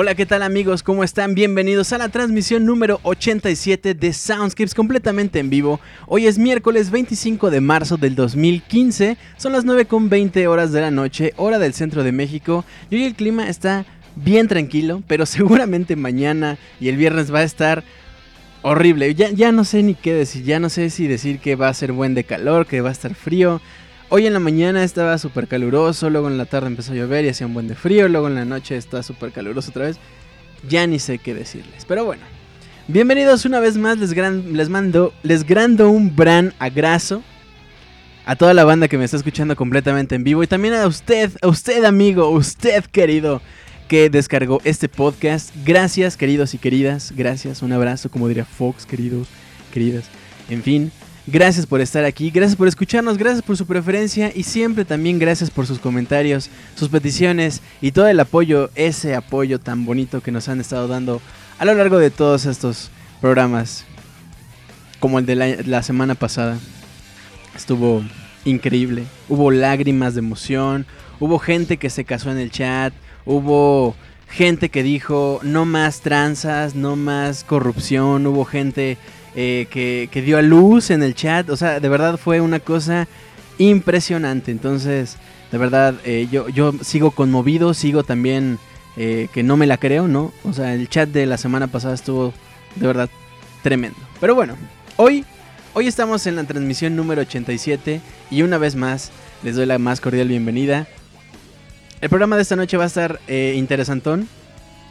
Hola, ¿qué tal amigos? ¿Cómo están? Bienvenidos a la transmisión número 87 de Soundscapes completamente en vivo. Hoy es miércoles 25 de marzo del 2015, son las 9.20 horas de la noche, hora del centro de México, y hoy el clima está bien tranquilo, pero seguramente mañana y el viernes va a estar horrible. Ya, ya no sé ni qué decir, ya no sé si decir que va a ser buen de calor, que va a estar frío. Hoy en la mañana estaba súper caluroso, luego en la tarde empezó a llover y hacía un buen de frío, luego en la noche está súper caluroso otra vez. Ya ni sé qué decirles, pero bueno. Bienvenidos una vez más, les, les mando, les grando un bran agraso a toda la banda que me está escuchando completamente en vivo y también a usted, a usted amigo, usted querido que descargó este podcast. Gracias queridos y queridas, gracias, un abrazo como diría Fox, queridos, queridas. En fin, Gracias por estar aquí, gracias por escucharnos, gracias por su preferencia y siempre también gracias por sus comentarios, sus peticiones y todo el apoyo, ese apoyo tan bonito que nos han estado dando a lo largo de todos estos programas, como el de la, semana pasada. Estuvo increíble, hubo lágrimas de emoción, hubo gente que se casó en el chat, hubo gente que dijo no más tranzas, no más corrupción, hubo gente eh, que, dio a luz en el chat. O sea, de verdad fue una cosa impresionante. Entonces, de verdad, eh, yo, yo sigo conmovido, sigo también eh, que no me la creo, ¿no? O sea, el chat de la semana pasada estuvo de verdad tremendo. Pero bueno, hoy, hoy estamos en la transmisión número 87 y una vez más les doy la más cordial bienvenida. El programa de esta noche va a estar interesantón.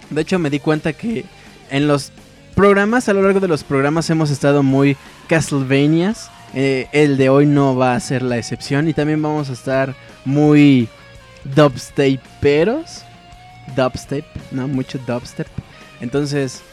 De hecho, me di cuenta que en los programas, a lo largo de los programas hemos estado muy Castlevanias. Eh, el de hoy no va a ser la excepción. Y también vamos a estar muy dubsteperos. Dubstep, ¿no? Mucho dubstep. Entonces,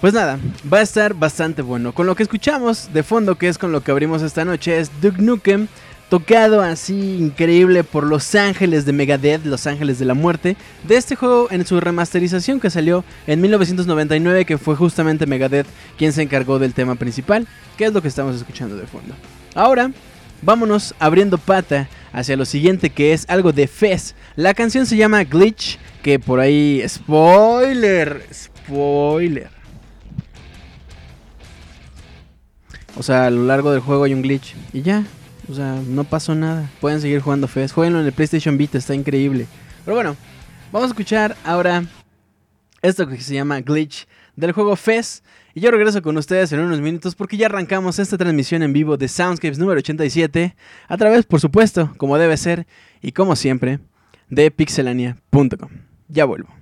pues nada, va a estar bastante bueno. Con lo que escuchamos de fondo, que es con lo que abrimos esta noche, es Duke Nukem tocado así increíble por Los Ángeles de Megadeth, Los Ángeles de la Muerte, de este juego en su remasterización que salió en 1999, que fue justamente Megadeth quien se encargó del tema principal, que es lo que estamos escuchando de fondo. Ahora, vámonos abriendo pata hacia lo siguiente que es algo de Fez. La canción se llama Glitch, que por ahí, spoiler, spoiler. O sea, a lo largo del juego hay un glitch y ya, o sea, no pasó nada. Pueden seguir jugando FES. Jueguenlo en el PlayStation Vita, está increíble. Pero bueno, vamos a escuchar ahora esto que se llama Glitch del juego FES. Y yo regreso con ustedes en unos minutos porque ya arrancamos esta transmisión en vivo de Soundscapes número 87 a través, por supuesto, como debe ser y como siempre, de pixelania.com. Ya vuelvo.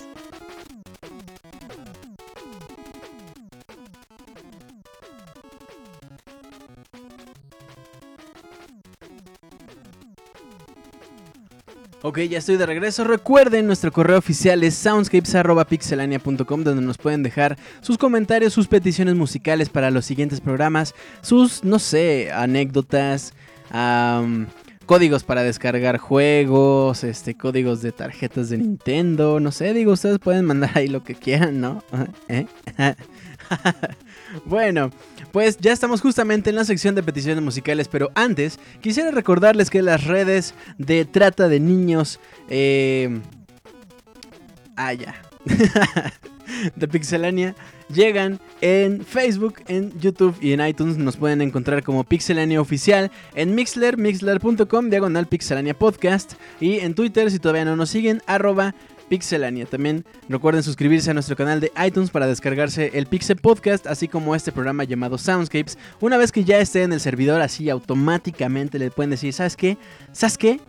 Ok, ya estoy de regreso. Recuerden, nuestro correo oficial es soundscapes.pixelania.com donde nos pueden dejar sus comentarios, sus peticiones musicales para los siguientes programas, sus, no sé, anécdotas, códigos para descargar juegos, este, códigos de tarjetas de Nintendo, no sé, digo, ustedes pueden mandar ahí lo que quieran, ¿no? ¿Eh? bueno, pues ya estamos justamente en la sección de peticiones musicales, pero antes quisiera recordarles que las redes de trata de niños... Eh... Ah, ya. de Pixelania llegan en Facebook, en YouTube y en iTunes. Nos pueden encontrar como Pixelania Oficial, en Mixler, mixler.com, diagonal Pixelania Podcast. Y en Twitter, si todavía no nos siguen, arroba Pixelania. También recuerden suscribirse a nuestro canal de iTunes para descargarse el Pixel Podcast, así como este programa llamado Soundscapes. Una vez que ya esté en el servidor, así automáticamente le pueden decir, ¿sabes qué? ¿Sabes qué?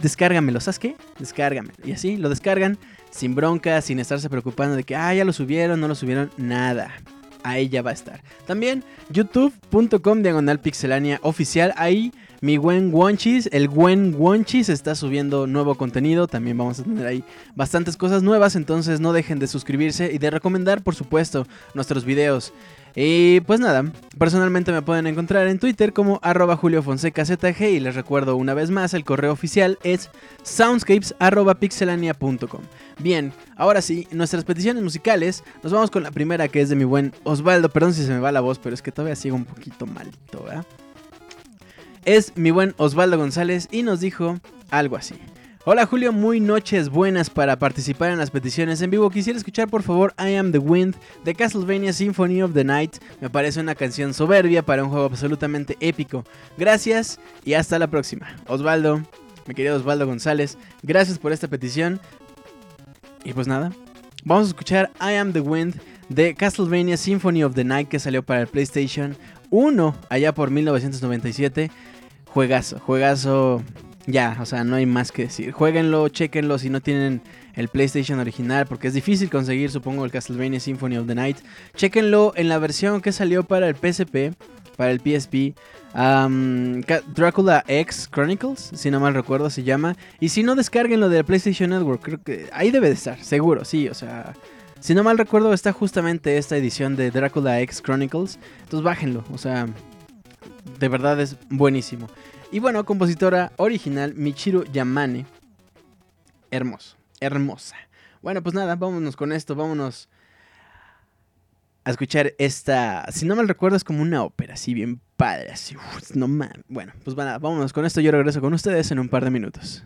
Descárgamelo, ¿sabes qué? Descárgamelo. Y así lo descargan sin bronca, sin estarse preocupando de que, ah, ya lo subieron, no lo subieron, nada. Ahí ya va a estar. También youtube.com diagonal pixelania oficial. Ahí mi buen Wonchis, el buen Wonchis está subiendo nuevo contenido. También vamos a tener ahí bastantes cosas nuevas. Entonces no dejen de suscribirse y de recomendar, por supuesto, nuestros videos. Y pues nada, personalmente me pueden encontrar en Twitter como arroba ZG y les recuerdo una vez más, el correo oficial es soundscapes.pixelania.com. Bien, ahora sí, nuestras peticiones musicales, nos vamos con la primera que es de mi buen Osvaldo, perdón si se me va la voz, pero es que todavía sigo un poquito malito, ¿verdad? Es mi buen Osvaldo González y nos dijo algo así. Hola Julio, muy noches buenas para participar en las peticiones en vivo. Quisiera escuchar por favor I Am the Wind de Castlevania Symphony of the Night. Me parece una canción soberbia para un juego absolutamente épico. Gracias y hasta la próxima. Osvaldo, mi querido Osvaldo González, gracias por esta petición. Y pues nada, vamos a escuchar I Am the Wind de Castlevania Symphony of the Night que salió para el PlayStation 1 allá por 1997. Juegazo, juegazo. Ya, o sea, no hay más que decir. Jueguenlo, chequenlo si no tienen el PlayStation original, porque es difícil conseguir, supongo, el Castlevania Symphony of the Night. Chequenlo en la versión que salió para el PSP, para el PSP. Um, Dracula X Chronicles, si no mal recuerdo, se llama. Y si no, descarguenlo de PlayStation Network. Creo que ahí debe de estar, seguro, sí, o sea. Si no mal recuerdo, está justamente esta edición de Dracula X Chronicles. Entonces bájenlo, o sea, de verdad es buenísimo. Y bueno, compositora original Michiru Yamane. Hermoso, hermosa. Bueno, pues nada, vámonos con esto, vámonos a escuchar esta. Si no mal recuerdo, es como una ópera, así bien padre, así. no Bueno, pues nada, vámonos con esto. Yo regreso con ustedes en un par de minutos.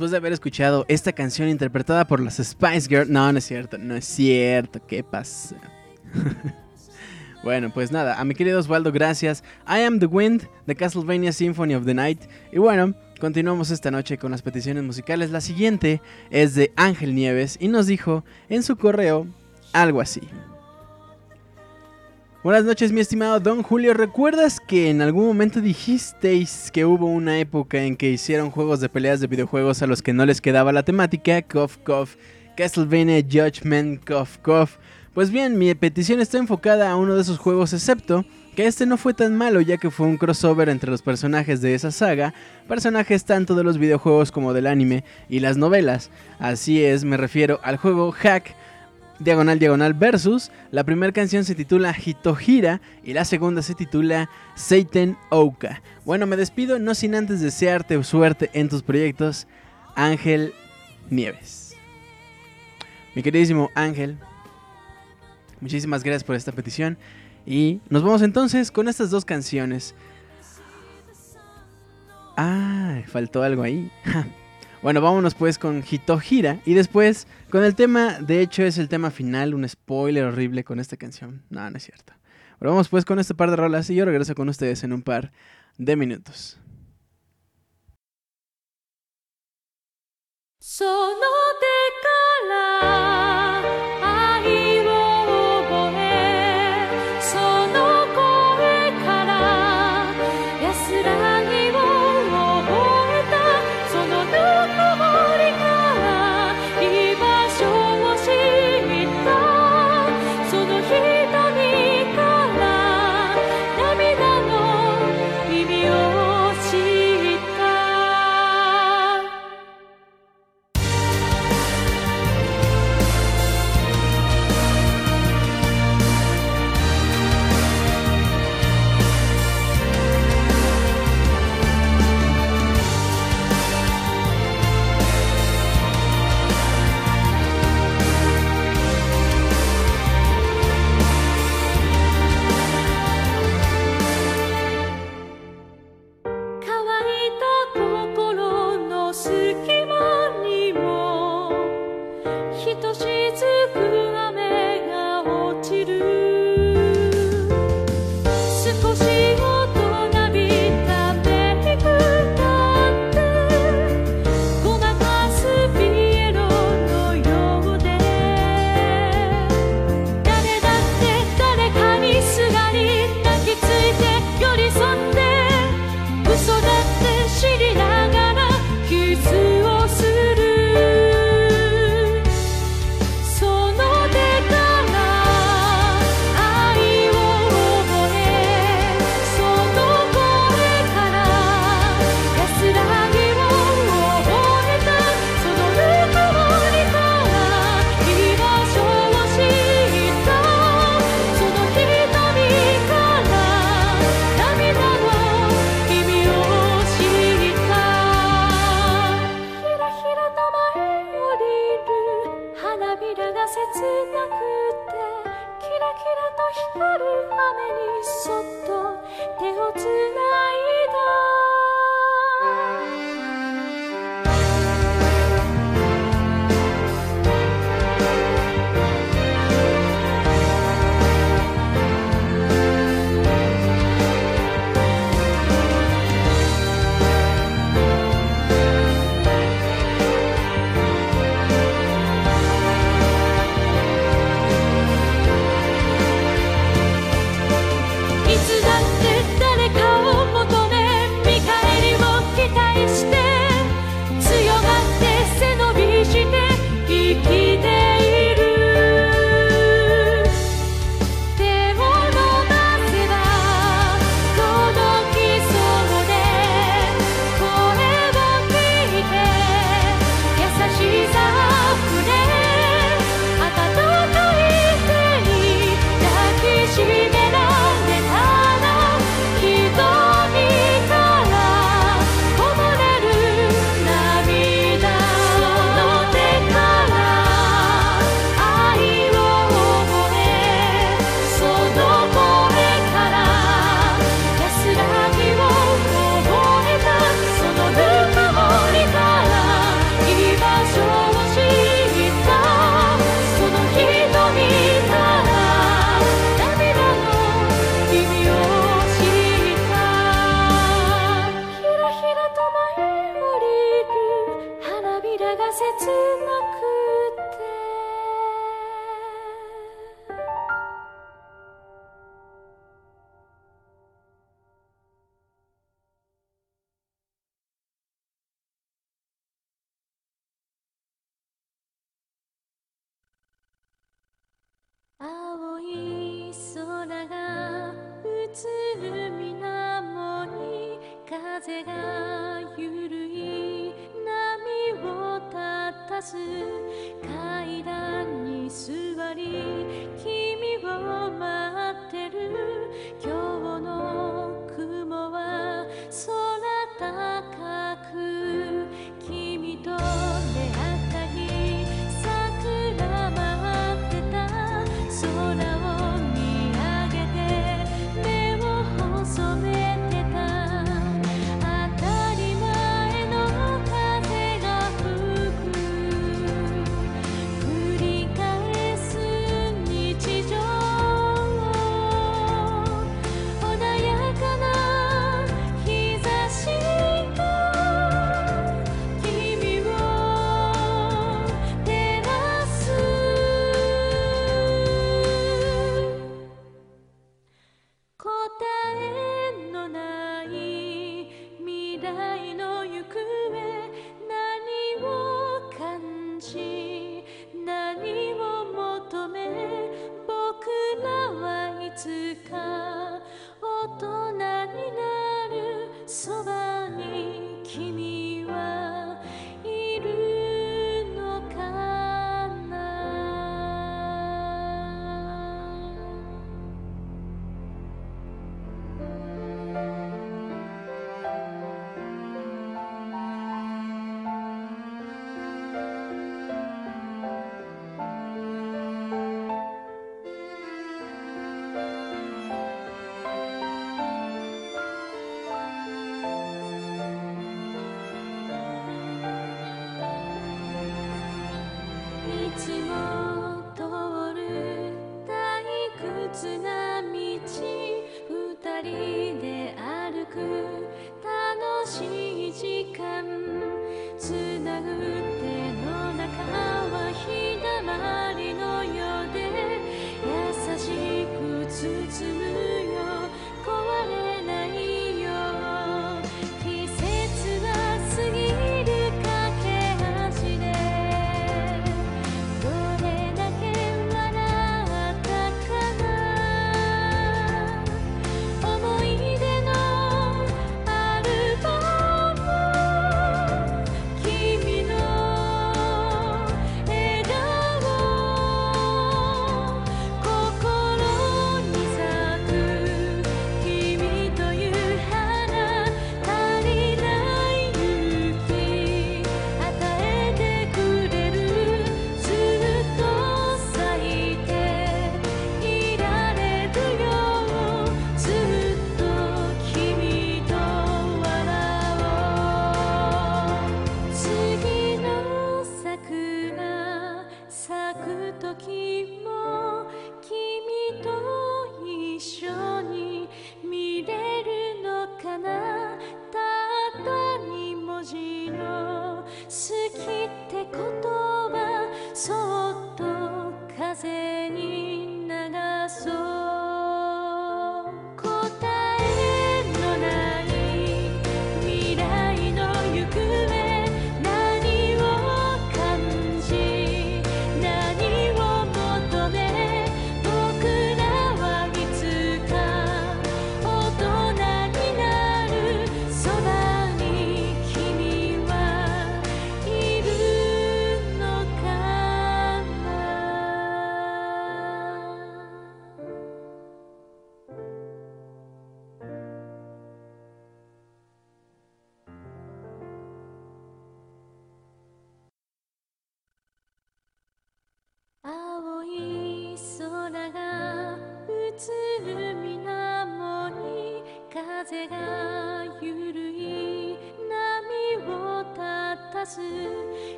Después de haber escuchado esta canción interpretada por las Spice Girls. No, no es cierto, no es cierto. ¿Qué pasa? bueno, pues nada, a mi querido Osvaldo, gracias. I am the Wind de Castlevania Symphony of the Night. Y bueno, continuamos esta noche con las peticiones musicales. La siguiente es de Ángel Nieves y nos dijo en su correo algo así. Buenas noches, mi estimado Don Julio. ¿Recuerdas que en algún momento dijisteis que hubo una época en que hicieron juegos de peleas de videojuegos a los que no les quedaba la temática? Cough, cough. Castlevania Judgment, cough, cough. Pues bien, mi petición está enfocada a uno de esos juegos, excepto que este no fue tan malo ya que fue un crossover entre los personajes de esa saga, personajes tanto de los videojuegos como del anime y las novelas. Así es, me refiero al juego Hack diagonal diagonal versus. La primera canción se titula Hitohira y la segunda se titula Satan Oka. Bueno, me despido no sin antes desearte suerte en tus proyectos, Ángel Nieves. Mi queridísimo Ángel, muchísimas gracias por esta petición y nos vamos entonces con estas dos canciones. Ah, faltó algo ahí. Bueno, vámonos pues con Hitohira y después con el tema, de hecho es el tema final, un spoiler horrible con esta canción. No, no es cierto. Pero vamos pues con este par de rolas y yo regreso con ustedes en un par de minutos.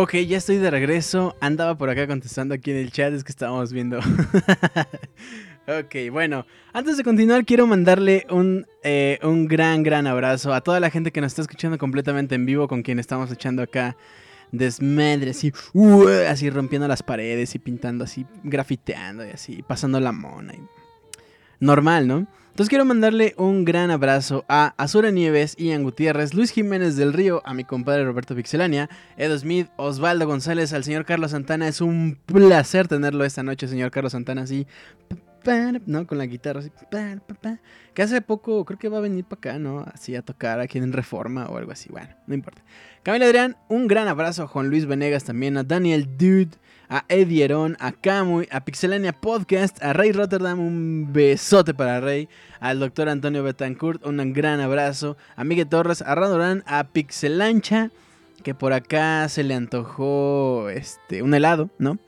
Ok, ya estoy de regreso. Andaba por acá contestando aquí en el chat, es que estábamos viendo. ok, bueno, antes de continuar quiero mandarle un, eh, un gran, gran abrazo a toda la gente que nos está escuchando completamente en vivo, con quien estamos echando acá desmadre, así, uh, así rompiendo las paredes y pintando así, grafiteando y así, pasando la mona. y- Normal, ¿no? Entonces quiero mandarle un gran abrazo a Azura Nieves, Ian Gutiérrez, Luis Jiménez del Río, a mi compadre Roberto Pixelania, Edo Smith, Osvaldo González, al señor Carlos Santana. Es un placer tenerlo esta noche, señor Carlos Santana, así, ¿no? Con la guitarra, así, que hace poco creo que va a venir para acá, ¿no? Así a tocar aquí en Reforma o algo así. Bueno, no importa. Camila Adrián, un gran abrazo a Juan Luis Venegas también, a Daniel Dude, a Eddie Herón, a Camuy, a Pixelania Podcast, a Rey Rotterdam, un besote para Rey, al doctor Antonio Betancourt, un gran abrazo, a Miguel Torres, a Radorán, a Pixelancha, que por acá se le antojó este, un helado, ¿no?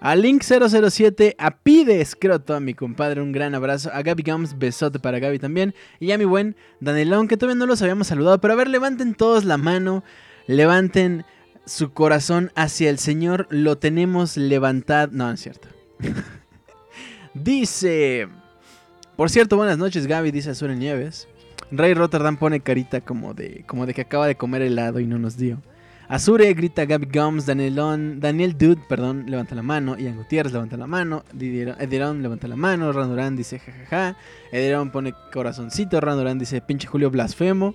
A Link007, a Pide Escroto, a mi compadre, un gran abrazo. A Gaby Gums, besote para Gaby también. Y a mi buen Danelón, que todavía no los habíamos saludado. Pero a ver, levanten todos la mano, levanten su corazón hacia el Señor. Lo tenemos levantado. No, no es cierto. dice. Por cierto, buenas noches, Gaby, dice Azul Nieves. Rey Rotterdam pone carita como de, como de que acaba de comer helado y no nos dio. Azure grita Gaby Gums, Daniel Dude, perdón, levanta la mano, Ian Gutiérrez levanta la mano, Edirón levanta la mano, Randurán dice jajaja, Edirón pone corazoncito, Randurán dice pinche Julio blasfemo,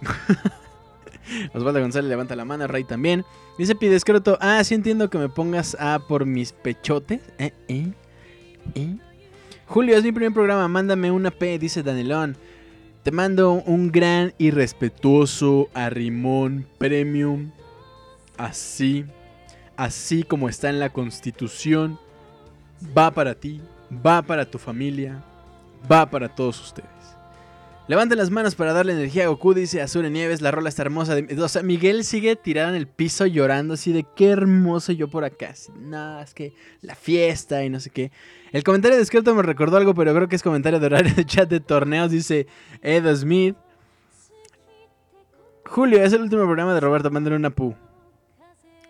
Osvaldo González levanta la mano, Rey también, dice pide escroto, ah, sí entiendo que me pongas A por mis pechotes, eh, eh, eh. Julio, es mi primer programa, mándame una P, dice Danielón. Te mando un gran y respetuoso arrimón premium. Así, así como está en la constitución. Va para ti, va para tu familia, va para todos ustedes. Levanten las manos para darle energía a Goku, dice Azure Nieves. La rola está hermosa. o sea, Miguel sigue tirado en el piso llorando así de qué hermoso yo por acá. No, es que la fiesta y no sé qué. El comentario de me recordó algo, pero creo que es comentario de horario de chat de torneos. Dice Edo Smith. Julio, es el último programa de Roberto. Mándale una pu.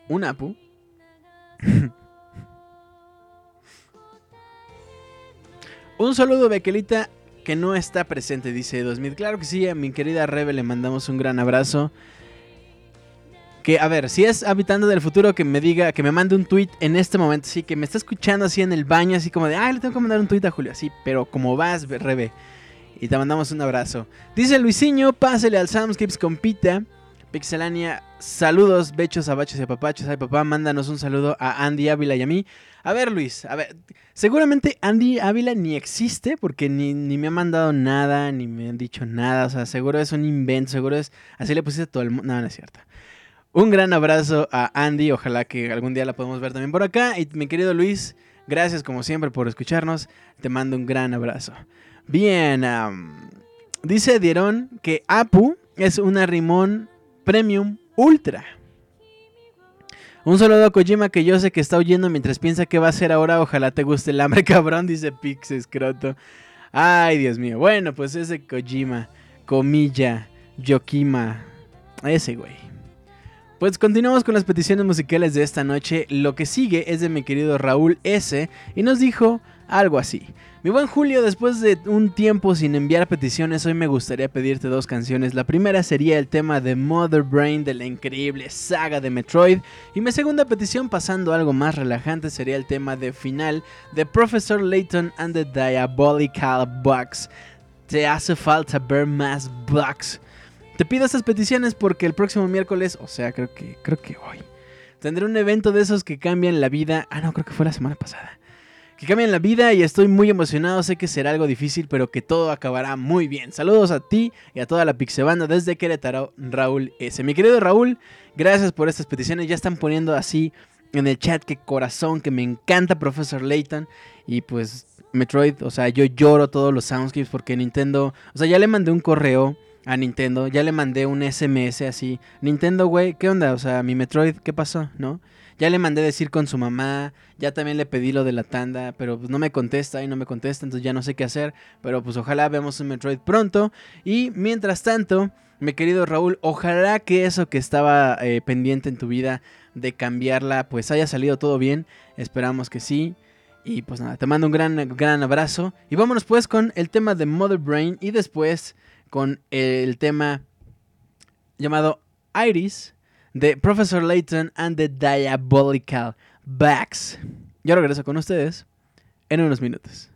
¿Una pu? Un saludo, Bequelita, que no está presente, dice Edo Smith. Claro que sí, a mi querida Rebe le mandamos un gran abrazo. Que, a ver, si es habitando del futuro, que me diga, que me mande un tweet en este momento, sí, que me está escuchando así en el baño, así como de, ah, le tengo que mandar un tweet a Julio, así, pero como vas, Rebe. Y te mandamos un abrazo. Dice Luisinho, pásele al Soundscapes compita. Pixelania, saludos, bechos, abachos y apapachos. Ay, papá, mándanos un saludo a Andy Ávila y a mí. A ver, Luis, a ver, seguramente Andy Ávila ni existe porque ni, ni me ha mandado nada, ni me han dicho nada. O sea, seguro es un invento, seguro es. Así le pusiste a todo el mundo. No, no es cierto. Un gran abrazo a Andy. Ojalá que algún día la podamos ver también por acá. Y mi querido Luis, gracias como siempre por escucharnos. Te mando un gran abrazo. Bien, dice Dieron que Apu es una Rimón Premium Ultra. Un saludo a Kojima que yo sé que está oyendo mientras piensa que va a hacer ahora. Ojalá te guste el hambre, cabrón, dice Pix Escroto. Ay, Dios mío. Bueno, pues ese Kojima, Comilla, Yokima, ese güey. Pues continuamos con las peticiones musicales de esta noche. Lo que sigue es de mi querido Raúl S. Y nos dijo algo así. Mi buen Julio, después de un tiempo sin enviar peticiones, hoy me gustaría pedirte dos canciones. La primera sería el tema de Mother Brain de la increíble saga de Metroid. Y mi segunda petición, pasando algo más relajante, sería el tema de final de Professor Layton and the Diabolical Box. Te hace falta ver más bugs. Te pido estas peticiones porque el próximo miércoles, o sea, creo que creo que hoy, tendré un evento de esos que cambian la vida. Ah, no, creo que fue la semana pasada. Que cambian la vida y estoy muy emocionado. Sé que será algo difícil, pero que todo acabará muy bien. Saludos a ti y a toda la Pixebanda desde Querétaro, Raúl S. Mi querido Raúl, gracias por estas peticiones. Ya están poniendo así en el chat que corazón, que me encanta Professor Layton. Y pues Metroid, o sea, yo lloro todos los soundscapes porque Nintendo, o sea, ya le mandé un correo a Nintendo, ya le mandé un SMS así. Nintendo, güey, ¿qué onda? O sea, mi Metroid, ¿qué pasó? ¿No? ya le mandé decir con su mamá, ya también le pedí lo de la tanda, pero pues no me contesta y no me contesta, entonces ya no sé qué hacer, pero pues ojalá veamos un Metroid pronto. Y mientras tanto, mi querido Raúl, ojalá que eso que estaba eh, pendiente en tu vida de cambiarla, pues haya salido todo bien, esperamos que sí. Y pues nada, te mando un gran, gran abrazo. Y vámonos pues con el tema de Mother Brain y después con el tema llamado Iris de Professor Layton and the Diabolical Backs. Yo regreso con ustedes en unos minutos.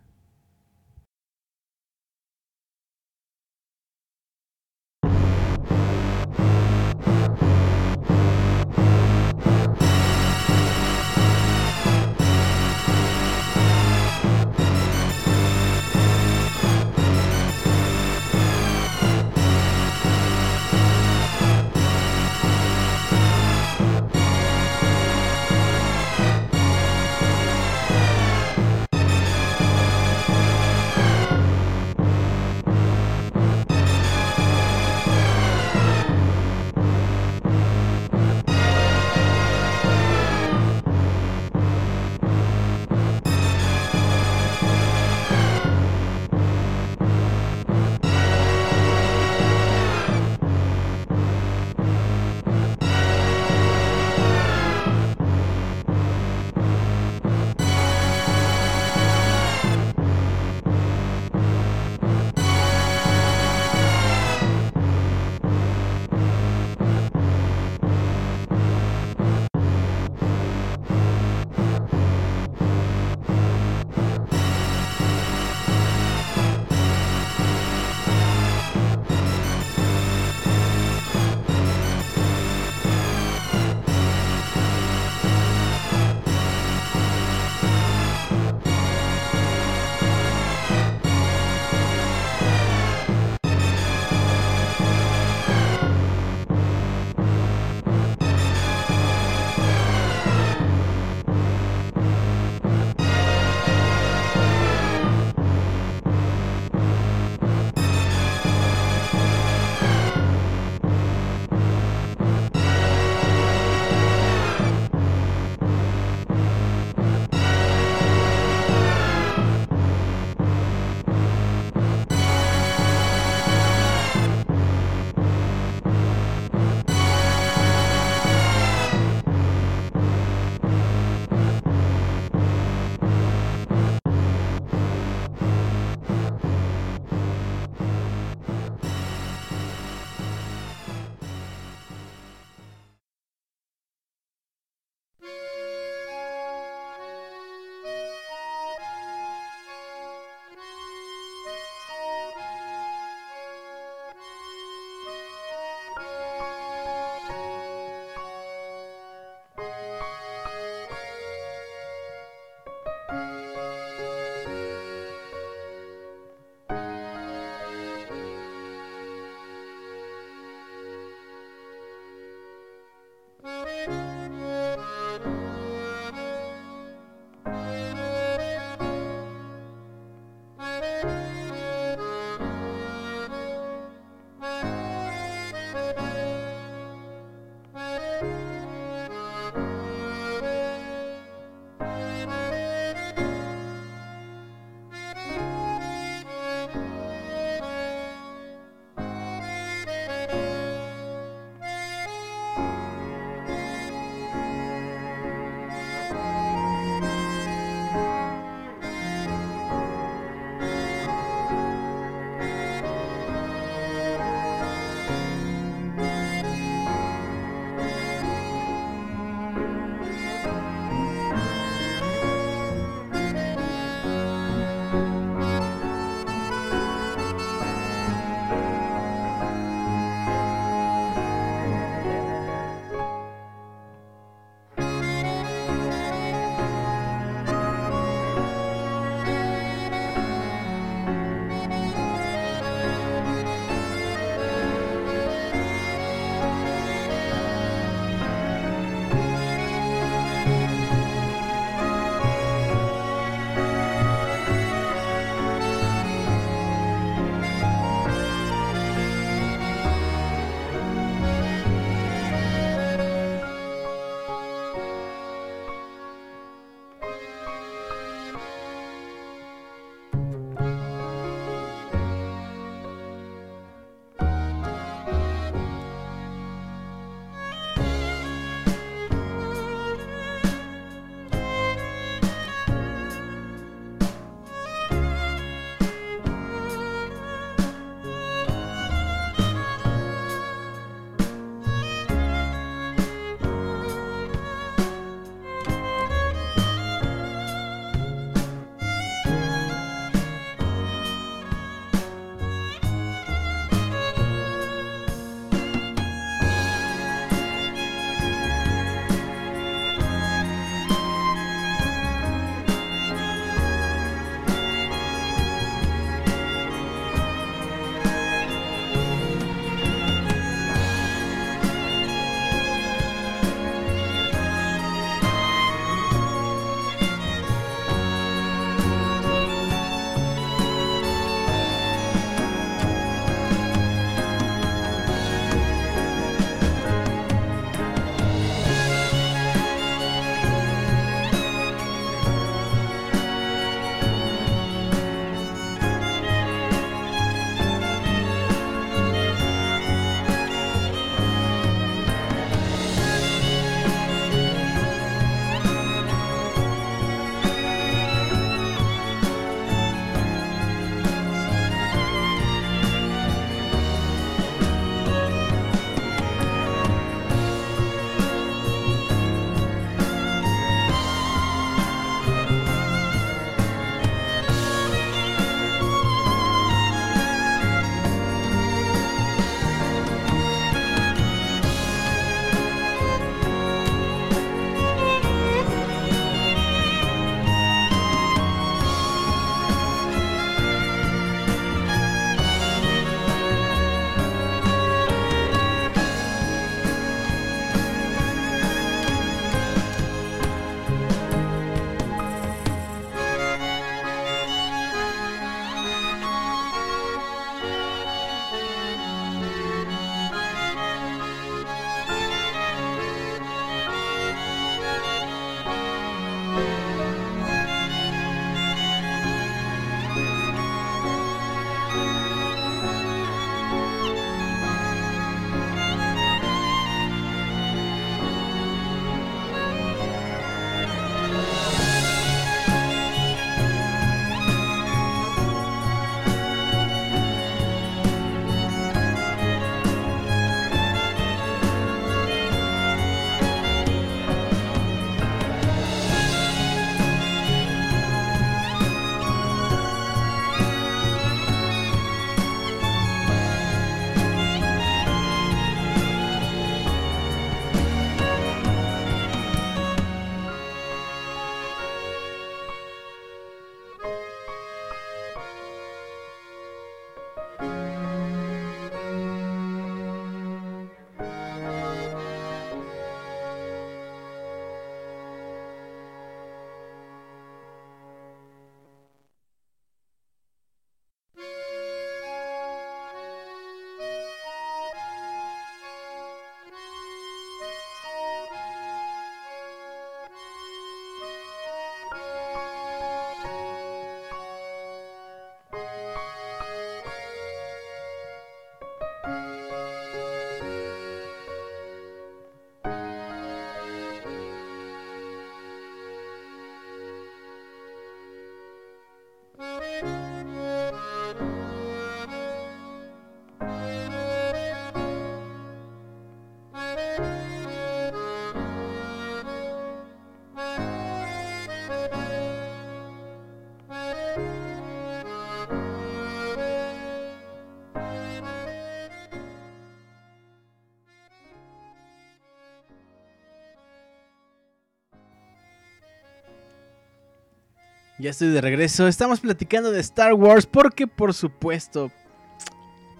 Ya estoy de regreso. Estamos platicando de Star Wars porque por supuesto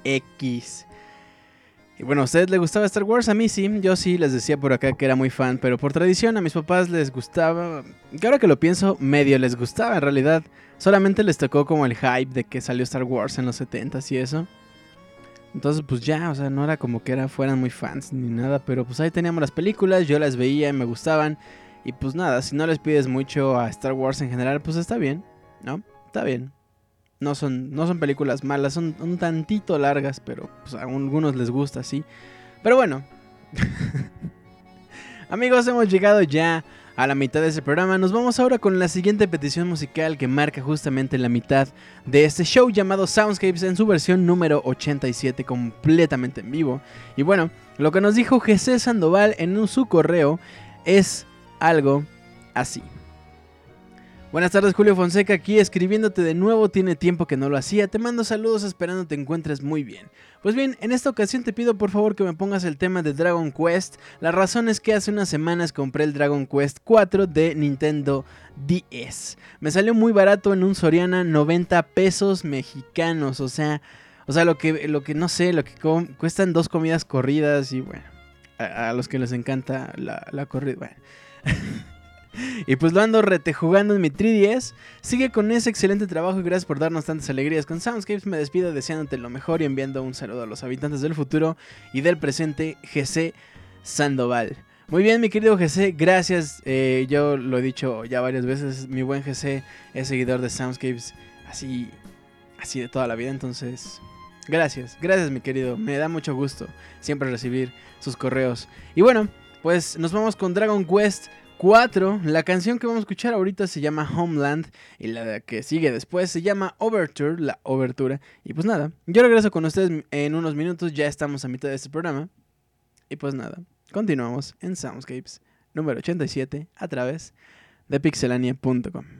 X. Y bueno, ¿a ustedes les gustaba Star Wars? A mí sí, yo sí les decía por acá que era muy fan, pero por tradición a mis papás les gustaba, que ahora que lo pienso, medio les gustaba en realidad. Solamente les tocó como el hype de que salió Star Wars en los 70s y eso. Entonces pues ya, o sea, no era como que era, fueran muy fans ni nada, pero pues ahí teníamos las películas, yo las veía y me gustaban. Y pues nada, si no les pides mucho a Star Wars en general, pues está bien, ¿no? Está bien. No son, no son películas malas, son un tantito largas, pero pues, a algunos les gusta, sí. Pero bueno. Amigos, hemos llegado ya a la mitad de este programa. Nos vamos ahora con la siguiente petición musical que marca justamente la mitad de este show llamado Soundscapes en su versión número 87 completamente en vivo. Y bueno, lo que nos dijo Jesse Sandoval en su correo es algo así. Buenas tardes Julio Fonseca aquí escribiéndote de nuevo, tiene tiempo que no lo hacía, te mando saludos esperando te encuentres muy bien. Pues bien, en esta ocasión te pido por favor que me pongas el tema de Dragon Quest, la razón es que hace unas semanas compré el Dragon Quest 4 de Nintendo DS. Me salió muy barato en un Soriana 90 pesos mexicanos, o sea, o sea, lo que, lo que no sé, lo que cuestan dos comidas corridas y bueno, a, los que les encanta la, la corrida, bueno. y pues lo ando retejugando en mi 3DS. Sigue con ese excelente trabajo y gracias por darnos tantas alegrías con Soundscapes. Me despido deseándote lo mejor y enviando un saludo a los habitantes del futuro y del presente, GC Sandoval. Muy bien, mi querido GC, gracias. Eh, yo lo he dicho ya varias veces, mi buen GC es seguidor de Soundscapes así, así de toda la vida, entonces... Gracias, gracias mi querido, me da mucho gusto siempre recibir sus correos. Y bueno, pues nos vamos con Dragon Quest 4. La canción que vamos a escuchar ahorita se llama Homeland y la que sigue después se llama Overture, la obertura. Y pues nada, yo regreso con ustedes en unos minutos, ya estamos a mitad de este programa. Y pues nada, continuamos en Soundscapes número 87 a través de pixelania.com.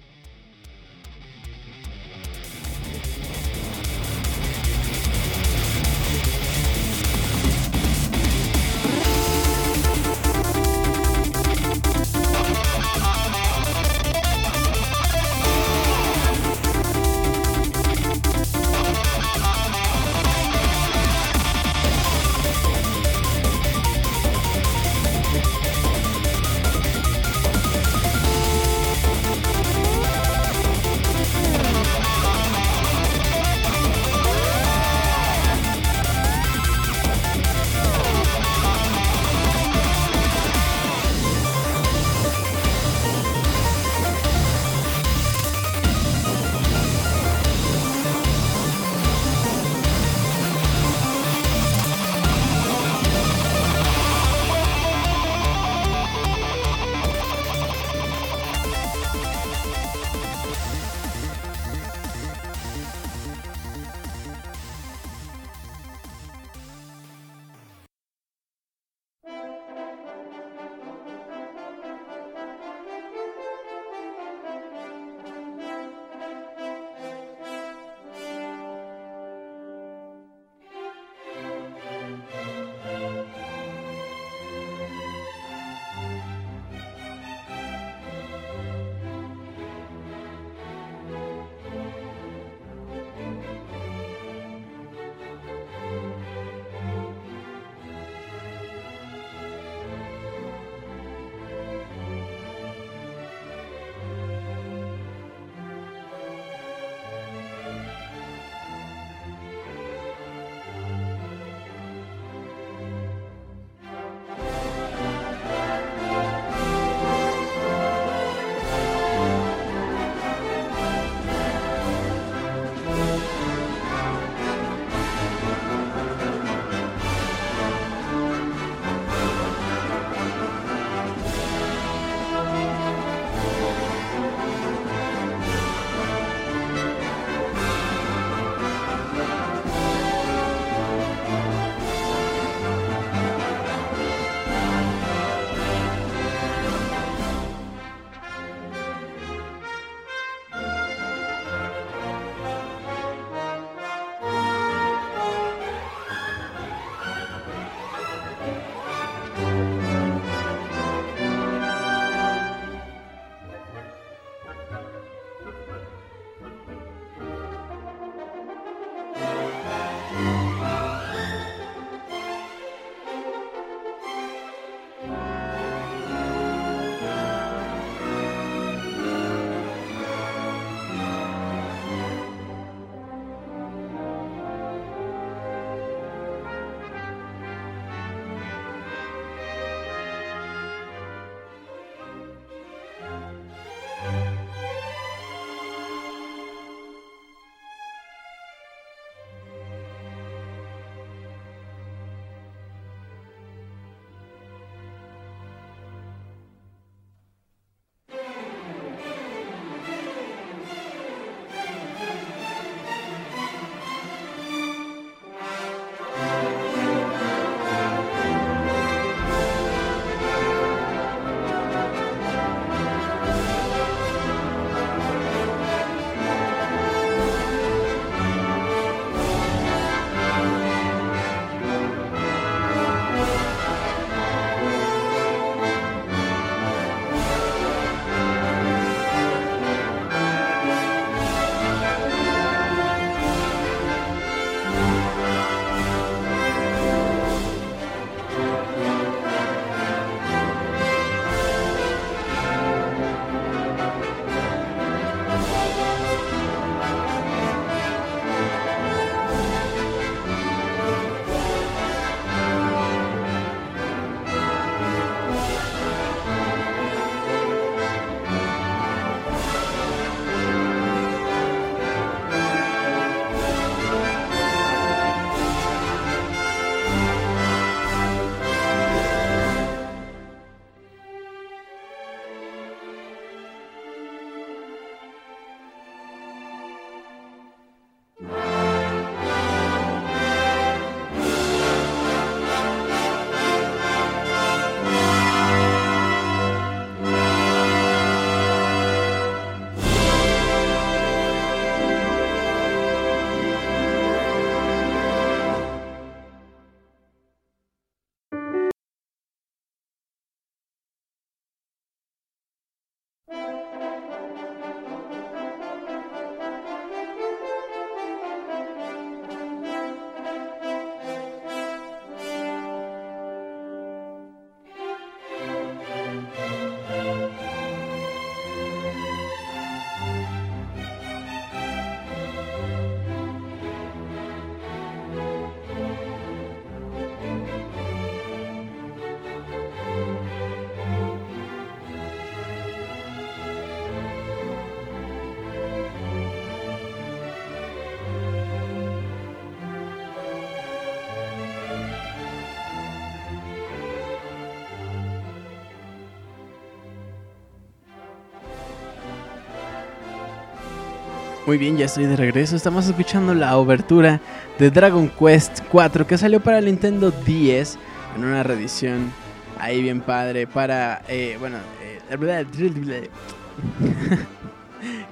Muy bien, ya estoy de regreso. Estamos escuchando la obertura de Dragon Quest 4 que salió para Nintendo 10 en una reedición ahí bien padre para, eh, bueno, eh,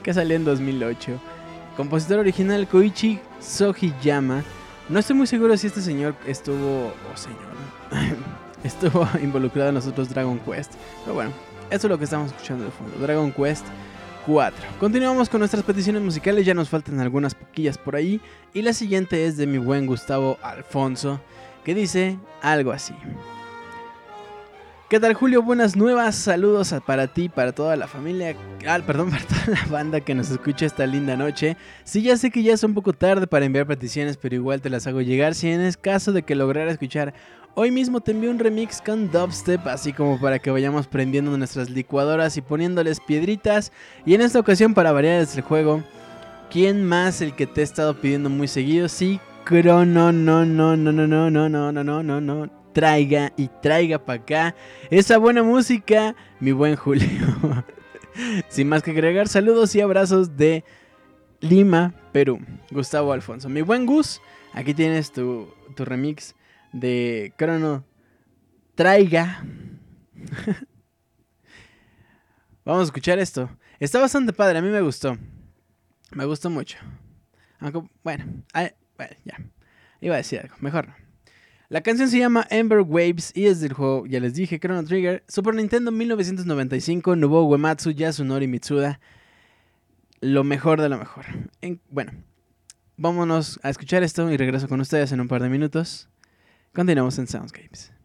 que salió en 2008. Compositor original Koichi Sogiyama. No estoy muy seguro si este señor estuvo, oh señor, estuvo involucrado en los otros Dragon Quest. Pero bueno, eso es lo que estamos escuchando de fondo. Dragon Quest 4. Continuamos con nuestras peticiones musicales, ya nos faltan algunas poquillas por ahí. Y la siguiente es de mi buen Gustavo Alfonso, que dice algo así. ¿Qué tal Julio? Buenas nuevas, saludos para ti, para toda la familia, ah, perdón, para toda la banda que nos escucha esta linda noche. Sí, ya sé que ya es un poco tarde para enviar peticiones, pero igual te las hago llegar. Si en es caso de que lograra escuchar Hoy mismo te envío un remix con dubstep, así como para que vayamos prendiendo nuestras licuadoras y poniéndoles piedritas. Y en esta ocasión, para variar el juego, ¿quién más el que te he estado pidiendo muy seguido? Sí, Crono, no, no, no, no, no, no, no, no, no, no, no. Traiga y traiga para acá esa buena música, mi buen Julio. Sin más que agregar, saludos y abrazos de Lima, Perú. Gustavo Alfonso. Mi buen Gus, aquí tienes tu, tu remix de Crono Traiga. Vamos a escuchar esto. Está bastante padre, a mí me gustó. Me gustó mucho. bueno, ya. Iba a decir algo, mejor. La canción se llama Ember Waves y es del juego, ya les dije, Chrono Trigger, Super Nintendo 1995, Nobuo Uematsu, Yasunori Mitsuda. Lo mejor de lo mejor. bueno, vámonos a escuchar esto y regreso con ustedes en un par de minutos. Continuamos en Soundscapes.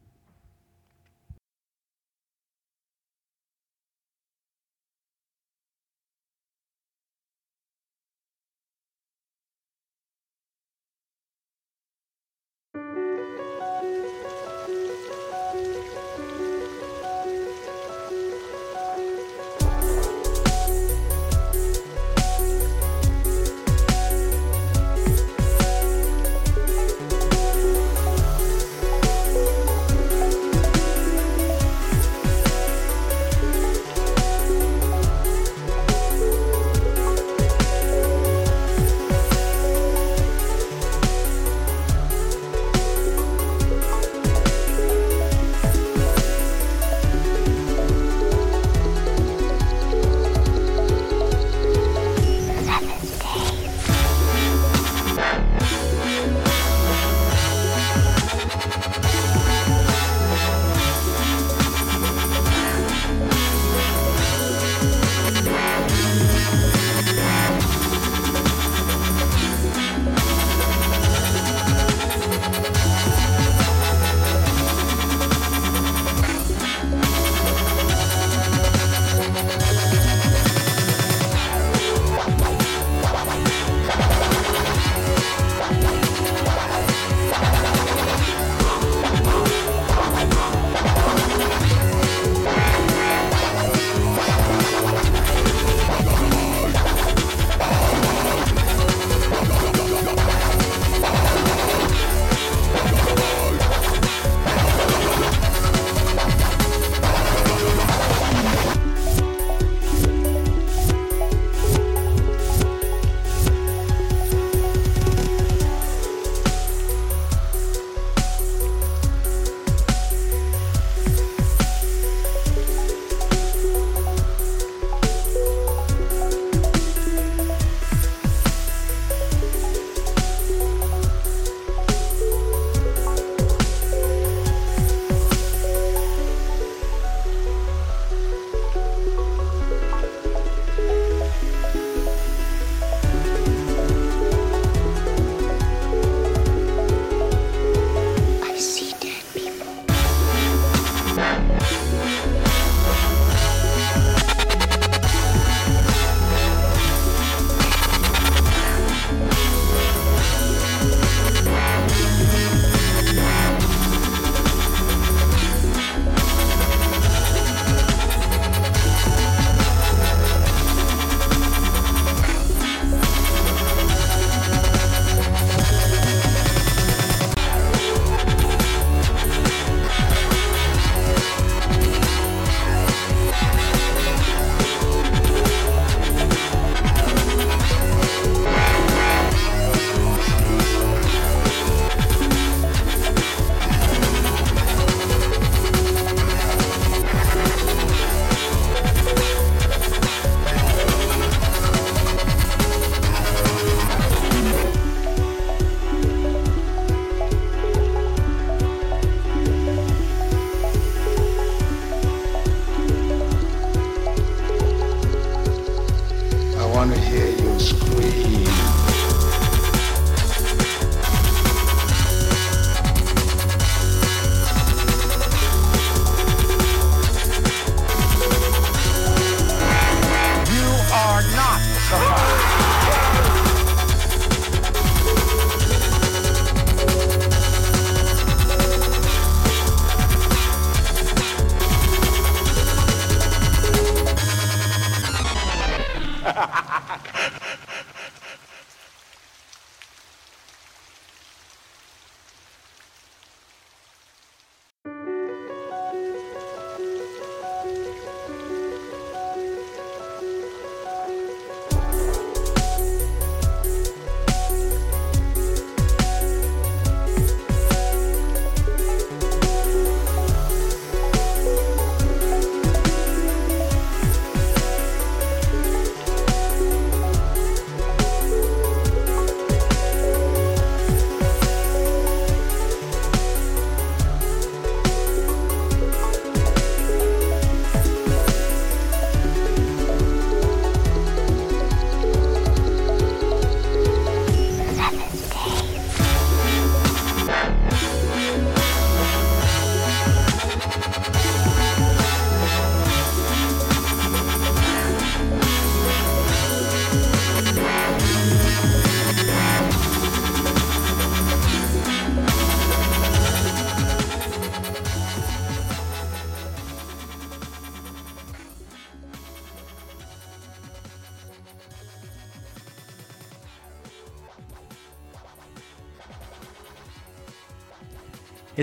and scream.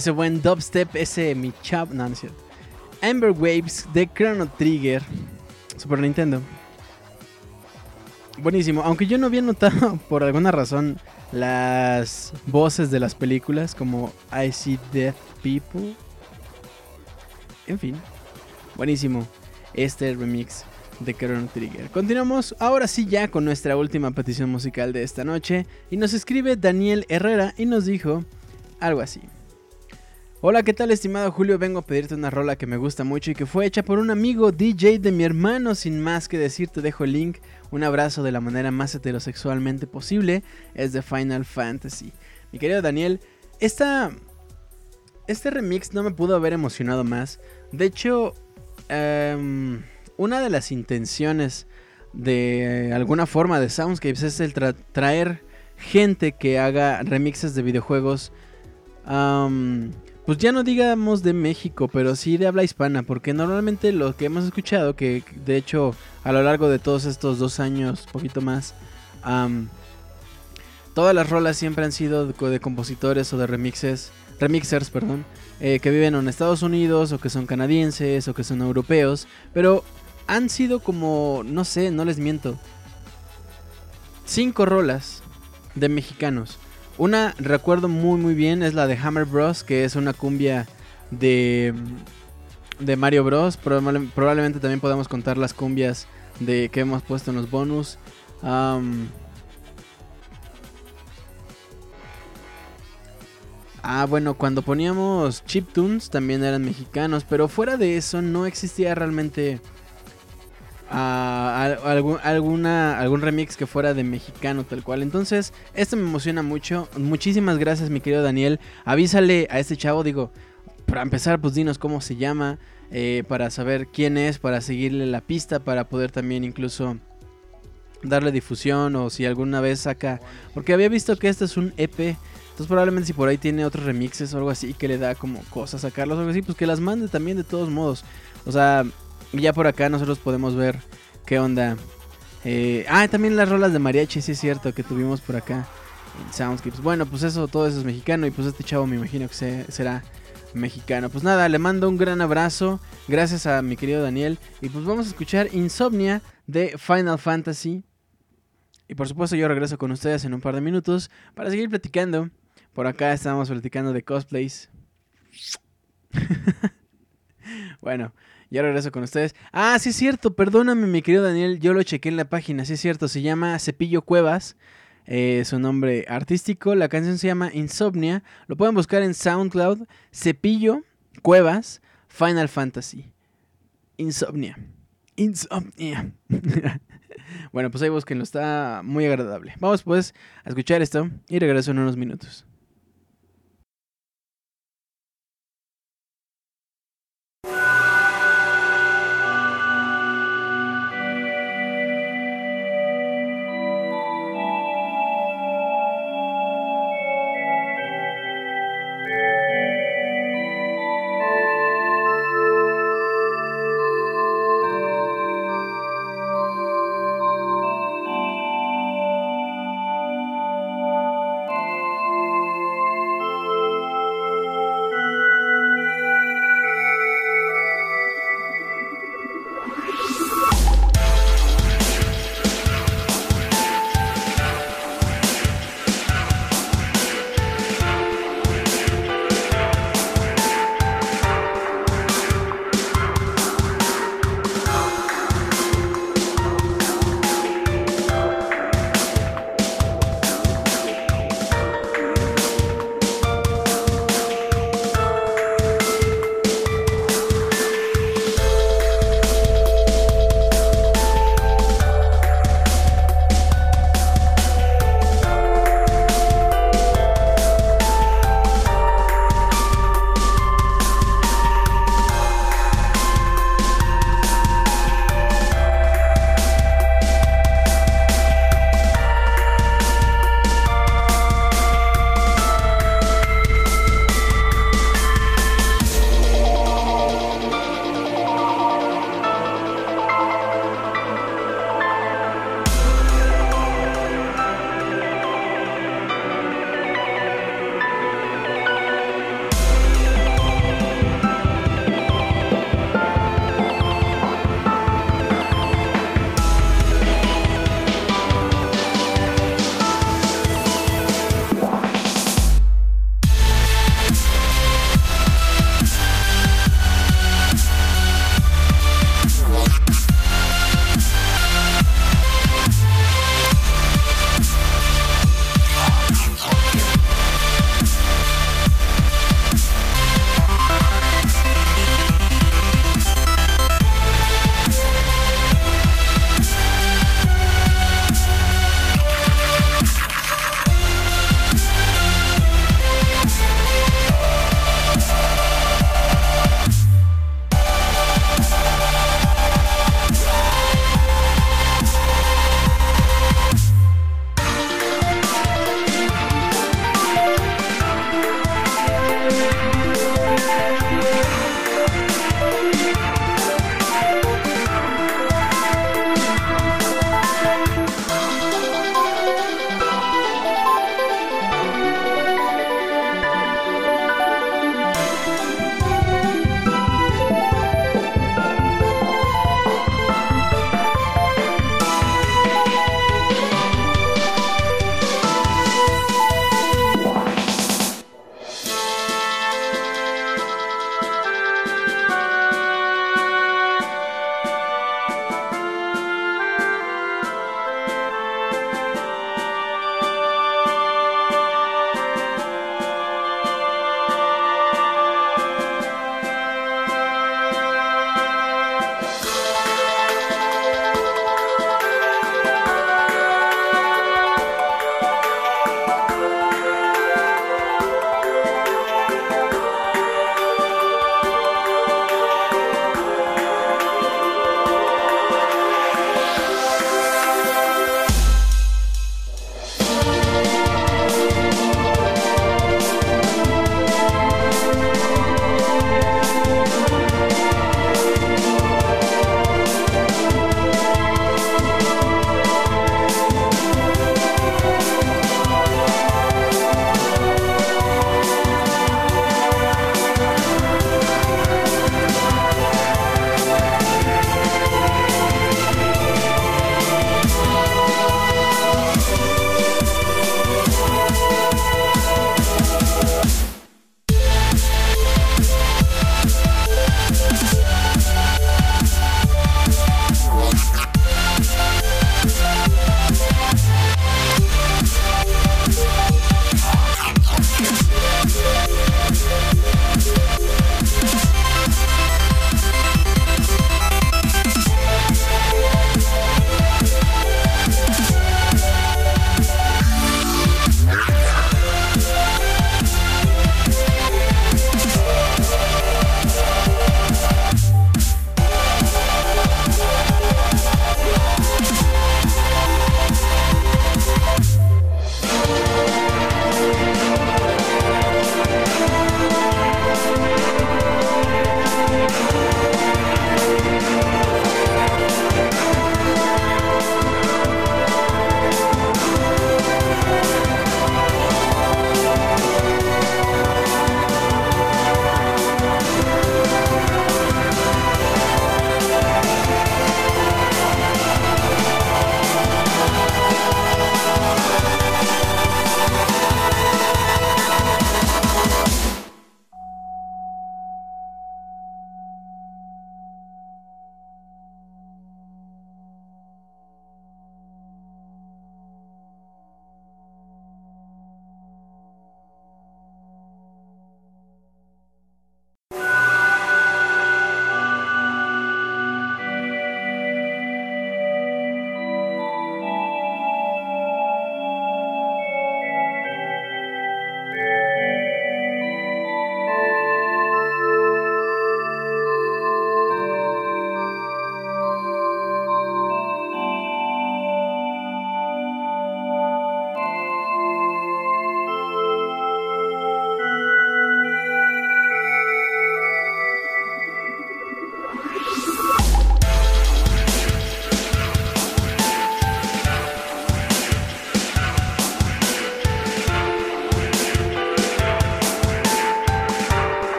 Ese buen dubstep, ese mi chap, no, no es. Amber Waves de Chrono Trigger, Super Nintendo. Buenísimo, aunque yo no había notado por alguna razón las voces de las películas como I See Death People. En fin, buenísimo este remix de Chrono Trigger. Continuamos ahora sí ya con nuestra última petición musical de esta noche y nos escribe Daniel Herrera y nos dijo algo así. Hola, ¿qué tal estimado Julio? Vengo a pedirte una rola que me gusta mucho y que fue hecha por un amigo DJ de mi hermano. Sin más que decir, te dejo el link. Un abrazo de la manera más heterosexualmente posible. Es de Final Fantasy. Mi querido Daniel, esta, este remix no me pudo haber emocionado más. De hecho, em, una de las intenciones de alguna forma de Soundscapes es el traer gente que haga remixes de videojuegos pues ya no digamos de México, pero sí de habla hispana, porque normalmente lo que hemos escuchado, que de hecho a lo largo de todos estos dos años, poquito más, todas las rolas siempre han sido de, compositores o de remixes, remixers, perdón, eh, que viven en Estados Unidos o que son canadienses o que son europeos, pero han sido como, no sé, no les miento, cinco rolas de mexicanos. Una recuerdo muy muy bien es la de Hammer Bros, que es una cumbia de, de Mario Bros. probablemente también podamos contar las cumbias de que hemos puesto en los bonus. ah, bueno, cuando poníamos chiptunes también eran mexicanos, pero fuera de eso no existía realmente a, algún, alguna, algún remix que fuera de mexicano tal cual. Entonces, esto me emociona mucho. Muchísimas gracias, mi querido Daniel. Avísale a este chavo, digo, para empezar, pues dinos cómo se llama, eh, para saber quién es, para seguirle la pista, para poder también incluso darle difusión o si alguna vez saca... Porque había visto que este es un EP. Entonces probablemente si por ahí tiene otros remixes o algo así que le da como cosas sacarlos o algo así, pues que las mande también de todos modos. O sea, ya por acá nosotros podemos ver qué onda. Eh, ah, también las rolas de mariachi, sí es cierto, que tuvimos por acá en Soundscapes. Bueno, pues eso, todo eso es mexicano y pues este chavo me imagino que será mexicano. Pues nada, le mando un gran abrazo. Gracias a mi querido Daniel. Y pues vamos a escuchar Insomnia de Final Fantasy. Y por supuesto yo regreso con ustedes en un par de minutos para seguir platicando. Por acá estamos platicando de cosplays. bueno, ya regreso con ustedes. Ah, sí es cierto, perdóname mi querido Daniel, yo lo chequé en la página, sí es cierto, se llama Cepillo Cuevas. Eh, su nombre artístico, la canción se llama Insomnia, lo pueden buscar en SoundCloud, Cepillo Cuevas, Final Fantasy. Insomnia. Insomnia. bueno, pues ahí búsquenlo, está muy agradable. Vamos pues a escuchar esto y regreso en unos minutos.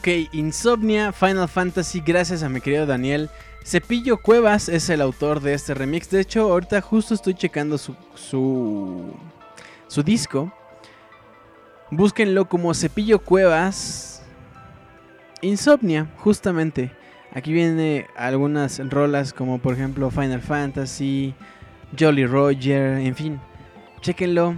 Ok, Insomnia, Final Fantasy, gracias a mi querido Daniel. Cepillo Cuevas es el autor de este remix. De hecho, ahorita justo estoy checando su, su, su disco. Búsquenlo como Cepillo Cuevas. Insomnia, justamente. Aquí viene algunas rolas como por ejemplo Final Fantasy, Jolly Roger, en fin. Chequenlo.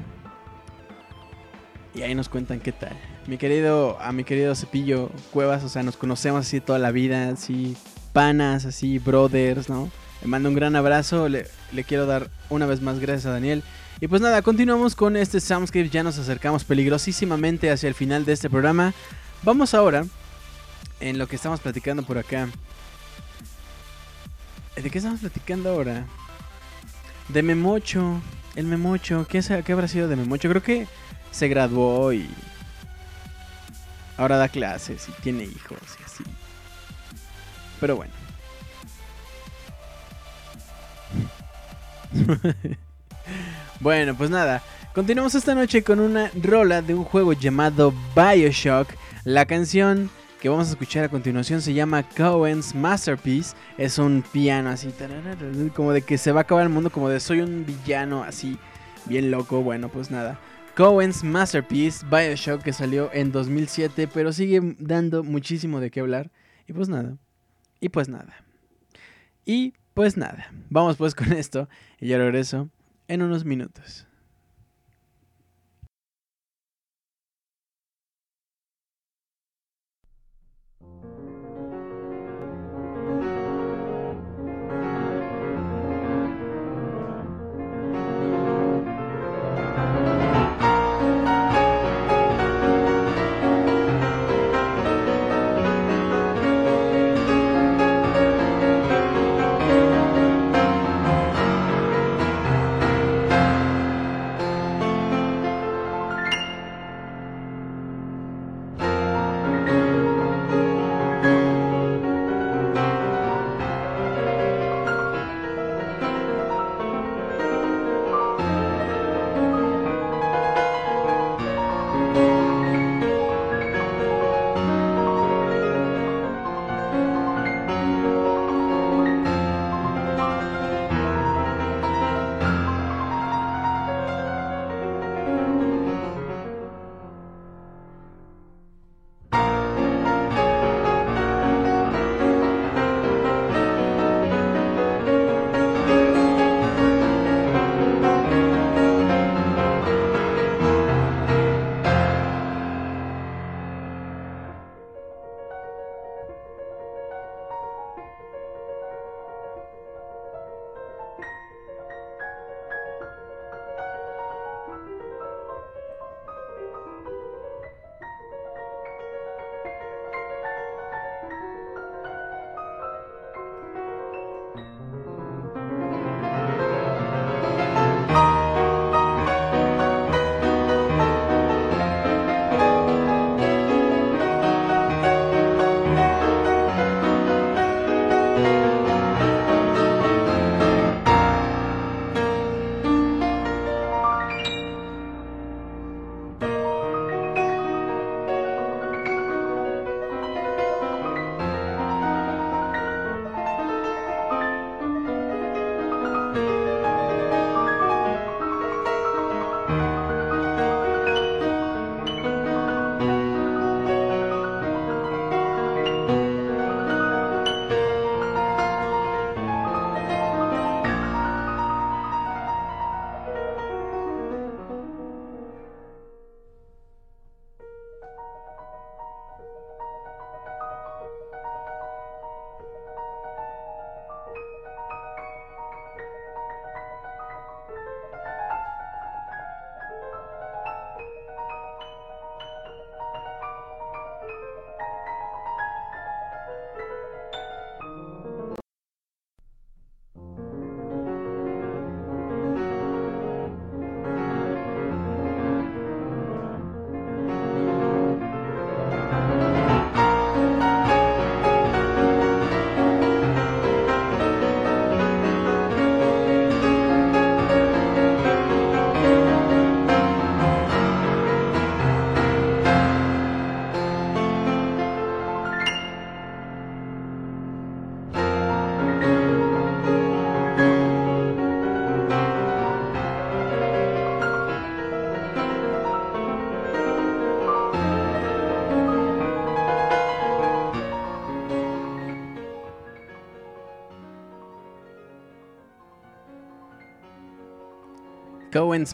Y ahí nos cuentan qué tal. Mi querido, a mi querido Cepillo Cuevas, o sea, nos conocemos así toda la vida, así panas, así brothers, ¿no? Le mando un gran abrazo, le, quiero dar una vez más gracias a Daniel. Y pues nada, continuamos con este Soundscape, ya nos acercamos peligrosísimamente hacia el final de este programa. Vamos ahora, en lo que estamos platicando por acá. ¿De qué estamos platicando ahora? De Memocho, el Memocho, ¿qué, es- qué habrá sido de Memocho? Creo que se graduó y ahora da clases y tiene hijos y así. Pero bueno. bueno, pues nada. Continuamos esta noche con una rola de un juego llamado Bioshock. La canción que vamos a escuchar a continuación se llama Cohen's Masterpiece. Es un piano así, como de que se va a acabar el mundo, como de soy un villano así, bien loco. Bueno, pues nada. Cohen's Masterpiece, Bioshock, que salió en 2007, pero sigue dando muchísimo de qué hablar. Y pues nada. Y pues nada. Y pues nada. Vamos pues con esto. Y yo regreso en unos minutos.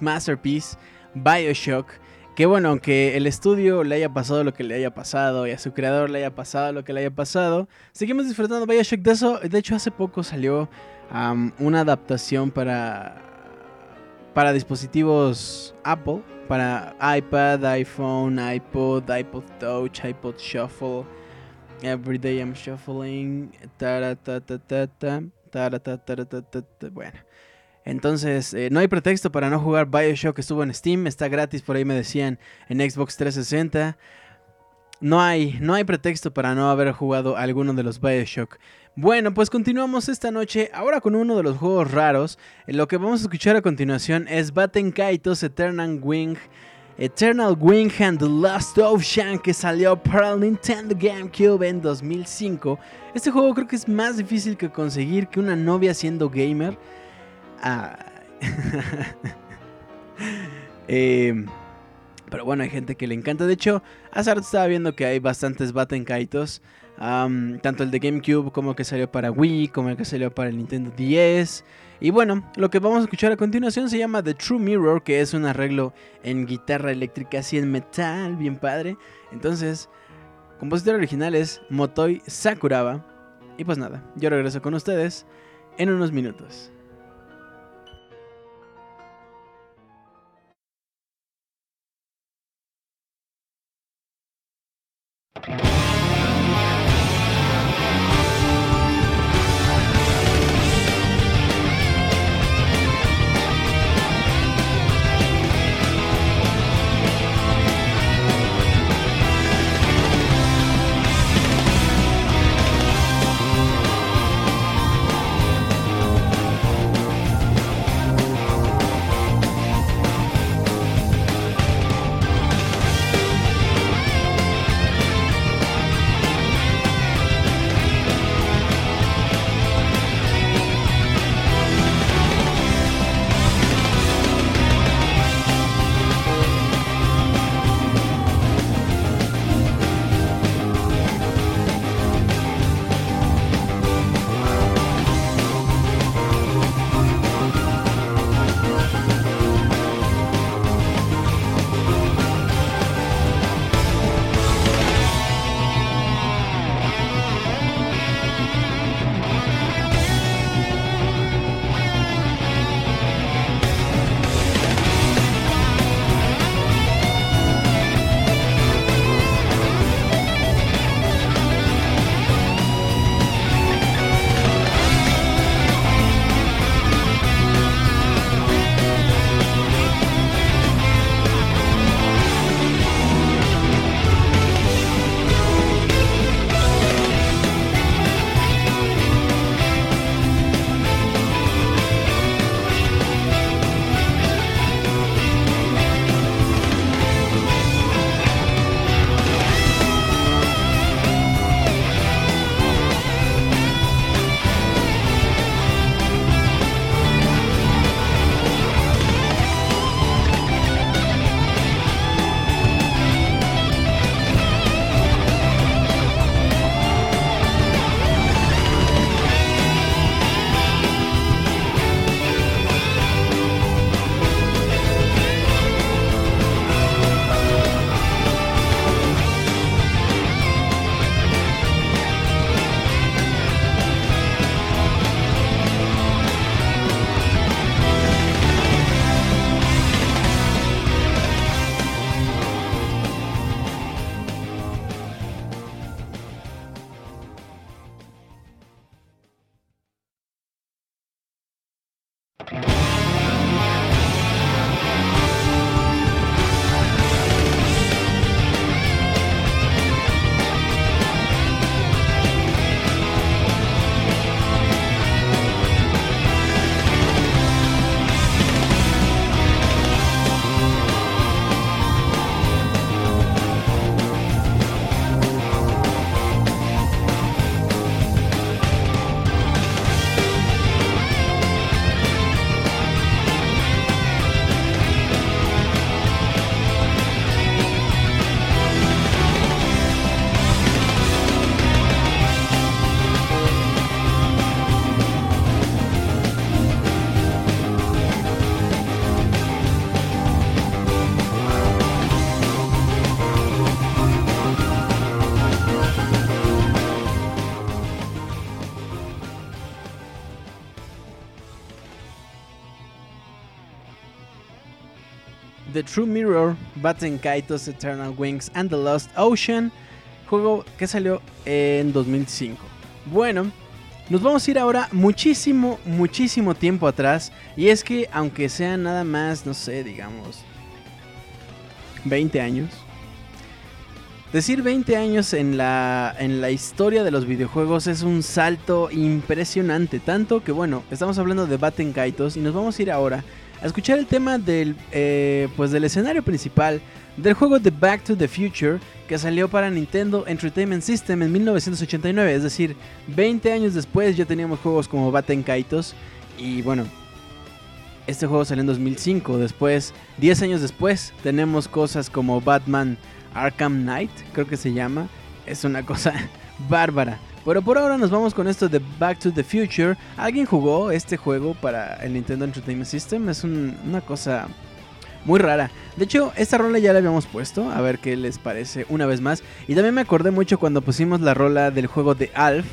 Masterpiece, Bioshock. Que bueno, aunque el estudio le haya pasado lo que le haya pasado y a su creador le haya pasado lo que le haya pasado, seguimos disfrutando Bioshock. De eso, de hecho, hace poco salió una adaptación para, para dispositivos Apple, para iPad, iPhone, iPod, iPod Touch, iPod Shuffle. Every day I'm shuffling. Bueno. Entonces, eh, no hay pretexto para no jugar Bioshock. Estuvo en Steam, está gratis, por ahí me decían, en Xbox 360. No hay, no hay pretexto para no haber jugado alguno de los Bioshock. Bueno, pues continuamos esta noche ahora con uno de los juegos raros. Lo que vamos a escuchar a continuación es Batten Kaitos Eternal Wing. Eternal Wing and the Last Ocean que salió para el Nintendo GameCube en 2005. Este juego creo que es más difícil que conseguir que una novia siendo gamer. Ah. eh, pero bueno, hay gente que le encanta. De hecho, rato estaba viendo que hay bastantes Battenkaitos. Um, tanto el de GameCube como el que salió para Wii, como el que salió para el Nintendo 10. Y bueno, lo que vamos a escuchar a continuación se llama The True Mirror, que es un arreglo en guitarra eléctrica, así en metal, bien padre. Entonces, compositor original es Motoi Sakuraba. Y pues nada, yo regreso con ustedes en unos minutos. True Mirror, Batten Kaitos, Eternal Wings and the Lost Ocean, juego que salió en 2005. Bueno, nos vamos a ir ahora muchísimo, muchísimo tiempo atrás. Y es que aunque sea nada más, no sé, digamos, 20 años. Decir 20 años en la, en la historia de los videojuegos es un salto impresionante. Tanto que, bueno, estamos hablando de Batten Kaitos y nos vamos a ir ahora a escuchar el tema del, eh, pues del escenario principal del juego de Back to the Future que salió para Nintendo Entertainment System en 1989. Es decir, 20 años después ya teníamos juegos como Batten Kaitos y bueno, este juego salió en 2005. Después, 10 años después, tenemos cosas como Batman Arkham Knight, creo que se llama. Es una cosa bárbara. Pero por ahora nos vamos con esto de Back to the Future. ¿Alguien jugó este juego para el Nintendo Entertainment System? Es una cosa muy rara. De hecho, esta rola ya la habíamos puesto, a ver qué les parece una vez más. Y también me acordé mucho cuando pusimos la rola del juego de Alf,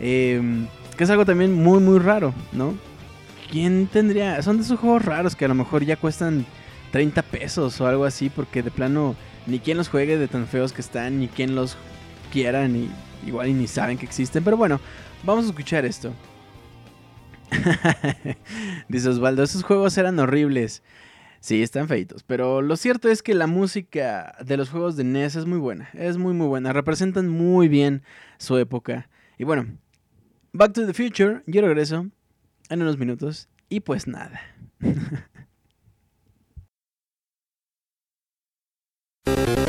em, que es algo también muy, muy raro, ¿no? ¿Quién tendría? Son de esos juegos raros que a lo mejor ya cuestan 30 pesos o algo así, porque de plano ni quien los juegue de tan feos que están, ni quien los quiera, ni igual y ni saben que existen. Pero bueno, vamos a escuchar esto. Dice Osvaldo, esos juegos eran horribles. Sí, están feitos, pero lo cierto es que la música de los juegos de NES es muy buena, es muy muy buena, representan muy bien su época. Y bueno, Back to the Future, yo regreso en unos minutos y pues nada.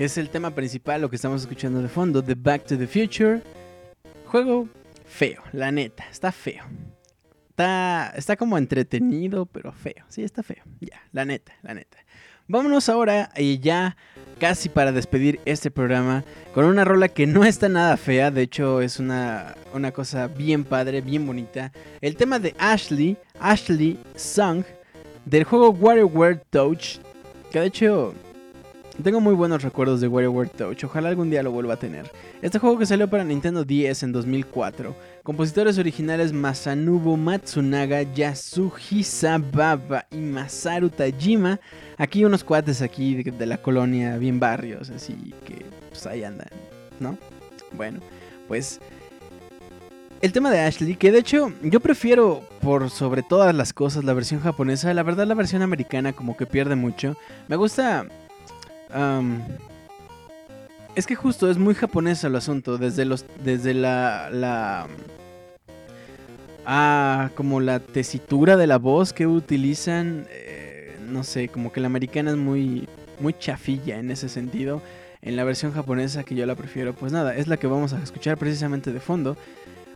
Es el tema principal, lo que estamos escuchando de fondo, The Back to the Future. Juego feo, la neta, está feo. Está, está como entretenido, pero feo. Sí, está feo. Ya, la neta, la neta. Vámonos ahora y ya casi para despedir este programa con una rola que no está nada fea, de hecho es una, una cosa bien padre, bien bonita. El tema de Ashley, Ashley Song, del juego WarioWare Touch, que de hecho tengo muy buenos recuerdos de WarioWare Touch, ojalá algún día lo vuelva a tener. Este juego que salió para Nintendo 10 en 2004, compositores originales Masanobu Matsunaga, Yasuhisa Baba y Masaru Tajima, aquí unos cuates aquí de, de la colonia, bien barrios, así que pues ahí andan, ¿no? Bueno, pues el tema de Ashley, que de hecho yo prefiero por sobre todas las cosas la versión japonesa, la verdad la versión americana como que pierde mucho. Me gusta... es que justo es muy japonesa el asunto, desde los desde la la ah, como la tesitura de la voz que utilizan, eh, no sé, como que la americana es muy muy chafilla en ese sentido. En la versión japonesa que yo la prefiero, pues nada, es la que vamos a escuchar precisamente de fondo.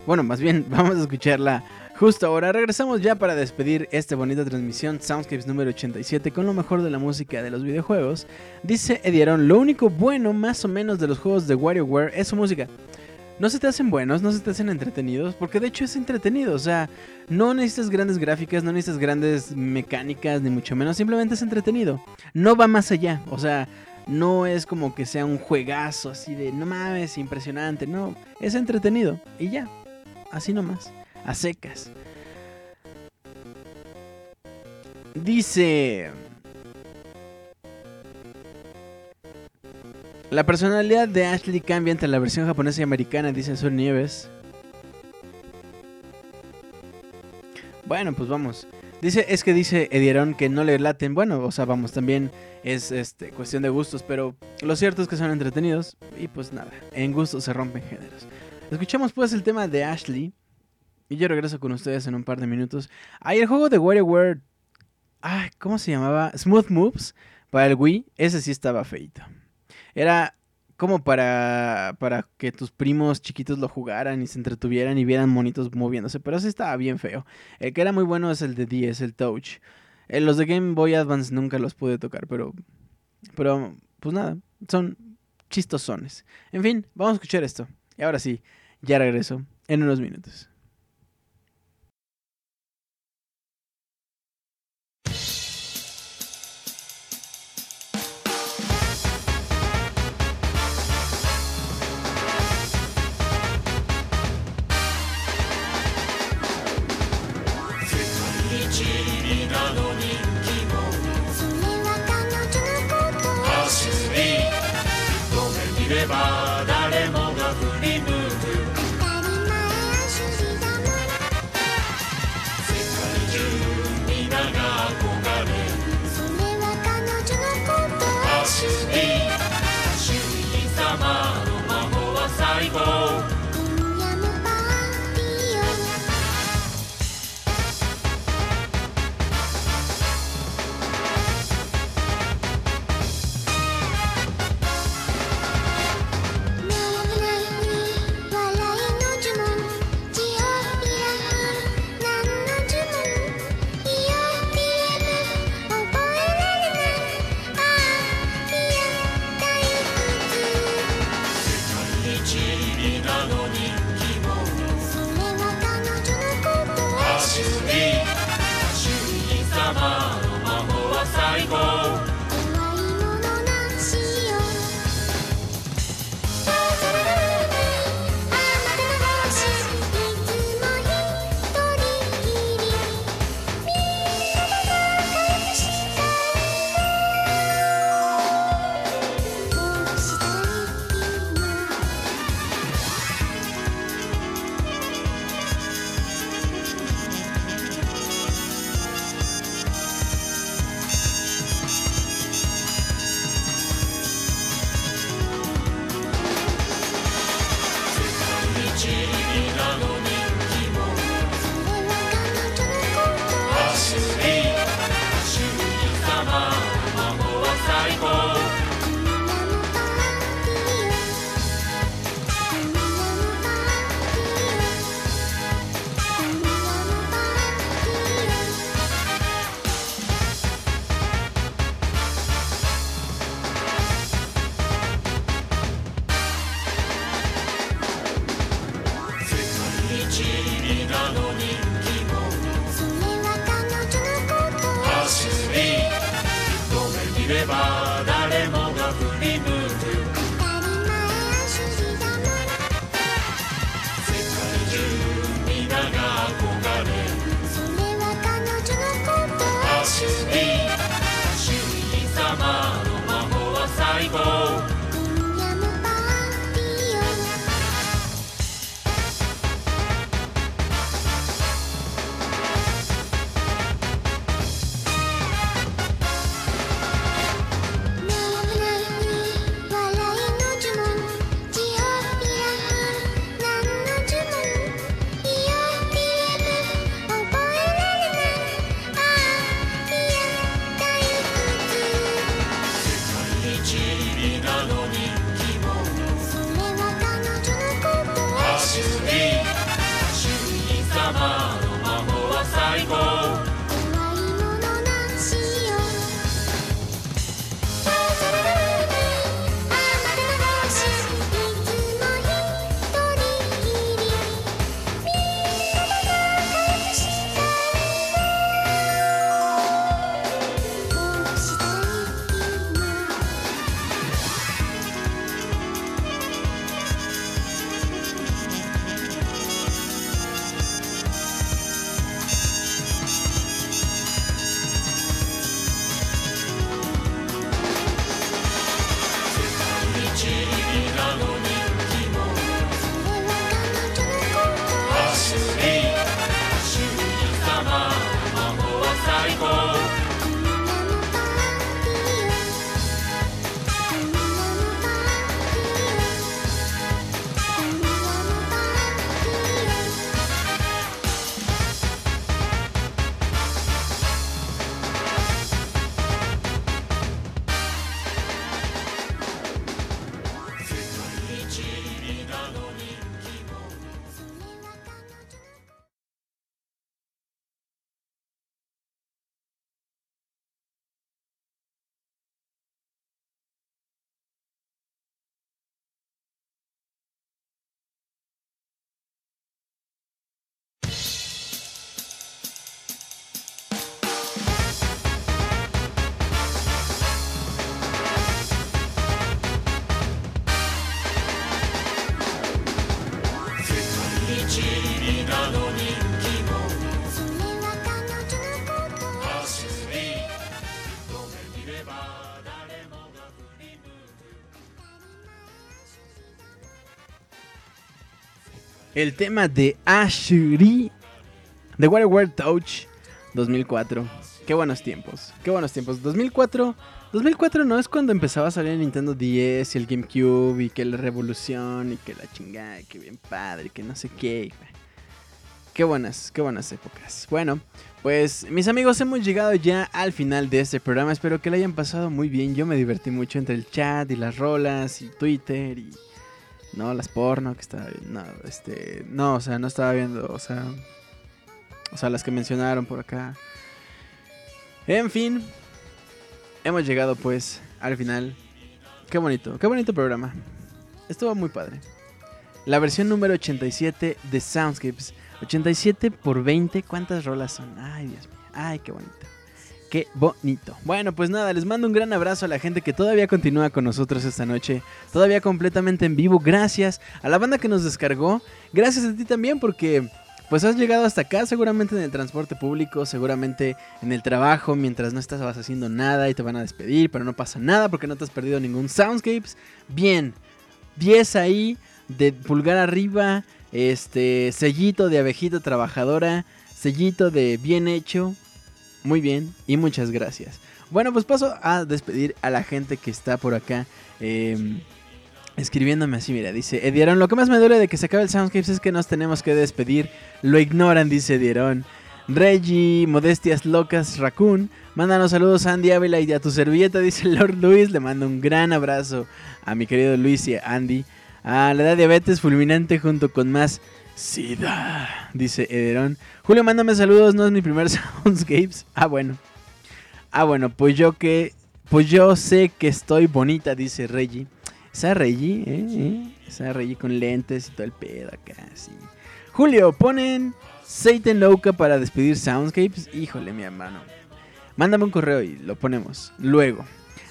Bueno, más bien, vamos a escucharla justo ahora. Regresamos ya para despedir esta bonita transmisión Soundscapes número 87 con lo mejor de la música de los videojuegos. Dice Edieron, lo único bueno más o menos de los juegos de WarioWare es su música. No se te hacen buenos, no se te hacen entretenidos, porque de hecho es entretenido, o sea, no necesitas grandes gráficas, no necesitas grandes mecánicas, ni mucho menos, simplemente es entretenido. No va más allá, o sea, no es como que sea un juegazo así de, no mames, impresionante, no, es entretenido y ya, así nomás, a secas. Dice... La personalidad de Ashley cambia entre la versión japonesa y americana, dice Sol Nieves. Bueno, pues vamos. Dice, es que dice Edieron que no le laten. Bueno, o sea, vamos, también es este, cuestión de gustos, pero lo cierto es que son entretenidos. Y pues nada, en gustos se rompen géneros. Escuchamos pues el tema de Ashley. Y yo regreso con ustedes en un par de minutos. Hay el juego de WarioWare. Ay, ¿cómo se llamaba? Smooth Moves para el Wii. Ese sí estaba feito. Era como para, para que tus primos chiquitos lo jugaran y se entretuvieran y vieran monitos moviéndose. Pero ese estaba bien feo. El que era muy bueno es el de 10, el Touch. Eh, los de Game Boy Advance nunca los pude tocar, pero. Pero, pues nada, son chistosones. En fin, vamos a escuchar esto. Y ahora sí, ya regreso en unos minutos.「れば誰もが振り向く」「当たり前アシュリーだもん」「世界中皆が憧れ」「それは彼女のこと」「アシュリー」「アシュリー様の魔法は最高」「El tema de Ashuri de WarioWare Touch 2004. Qué buenos tiempos, qué buenos tiempos. 2004, 2004 no es cuando empezaba a salir el Nintendo 10 y el GameCube y que la revolución y que la chingada, y que bien padre, que no sé qué. Qué buenas, qué buenas épocas. Bueno, pues mis amigos hemos llegado ya al final de este programa. Espero que lo hayan pasado muy bien. Yo me divertí mucho entre el chat y las rolas y Twitter y no, las porno que estaba viendo. No, este. No, o sea, no estaba viendo. O sea. O sea, las que mencionaron por acá. En fin. Hemos llegado pues al final. Qué bonito, qué bonito programa. Estuvo muy padre. La versión número 87 de Soundscapes. 87 por 20. ¿Cuántas rolas son? Ay, Dios mío. Ay, qué bonito. Qué bonito. Bueno, pues nada, les mando un gran abrazo a la gente que todavía continúa con nosotros esta noche. Todavía completamente en vivo. Gracias a la banda que nos descargó. Gracias a ti también porque pues has llegado hasta acá, seguramente en el transporte público, seguramente en el trabajo, mientras no estás haciendo nada y te van a despedir, pero no pasa nada porque no te has perdido ningún Soundscapes. Bien, 10 ahí, de pulgar arriba, este, sellito de abejita trabajadora, sellito de bien hecho. Muy bien y muchas gracias. Bueno, pues paso a despedir a la gente que está por acá. eh, escribiéndome así, mira, dice Edieron, lo que más me duele de que se acabe el Soundscapes es que nos tenemos que despedir. Lo ignoran, dice Edieron. Reggie, Modestias Locas, Raccoon. Mándanos saludos a Andy Ávila y a tu servilleta, dice Lord Luis. Le mando un gran abrazo a mi querido Luis y a Andy. A la edad diabetes fulminante junto con más SIDA, dice Ederón. Julio, mándame saludos, no es mi primer Soundscapes. Ah, bueno. Ah, bueno, pues yo que. Pues yo sé que estoy bonita, dice Reggie. Esa Reggie, ¿eh? ¿eh? Esa Reggie con lentes y todo el pedo acá, sí. Julio, ponen Satan Loca para despedir Soundscapes. Híjole, mi hermano. Mándame un correo y lo ponemos. Luego.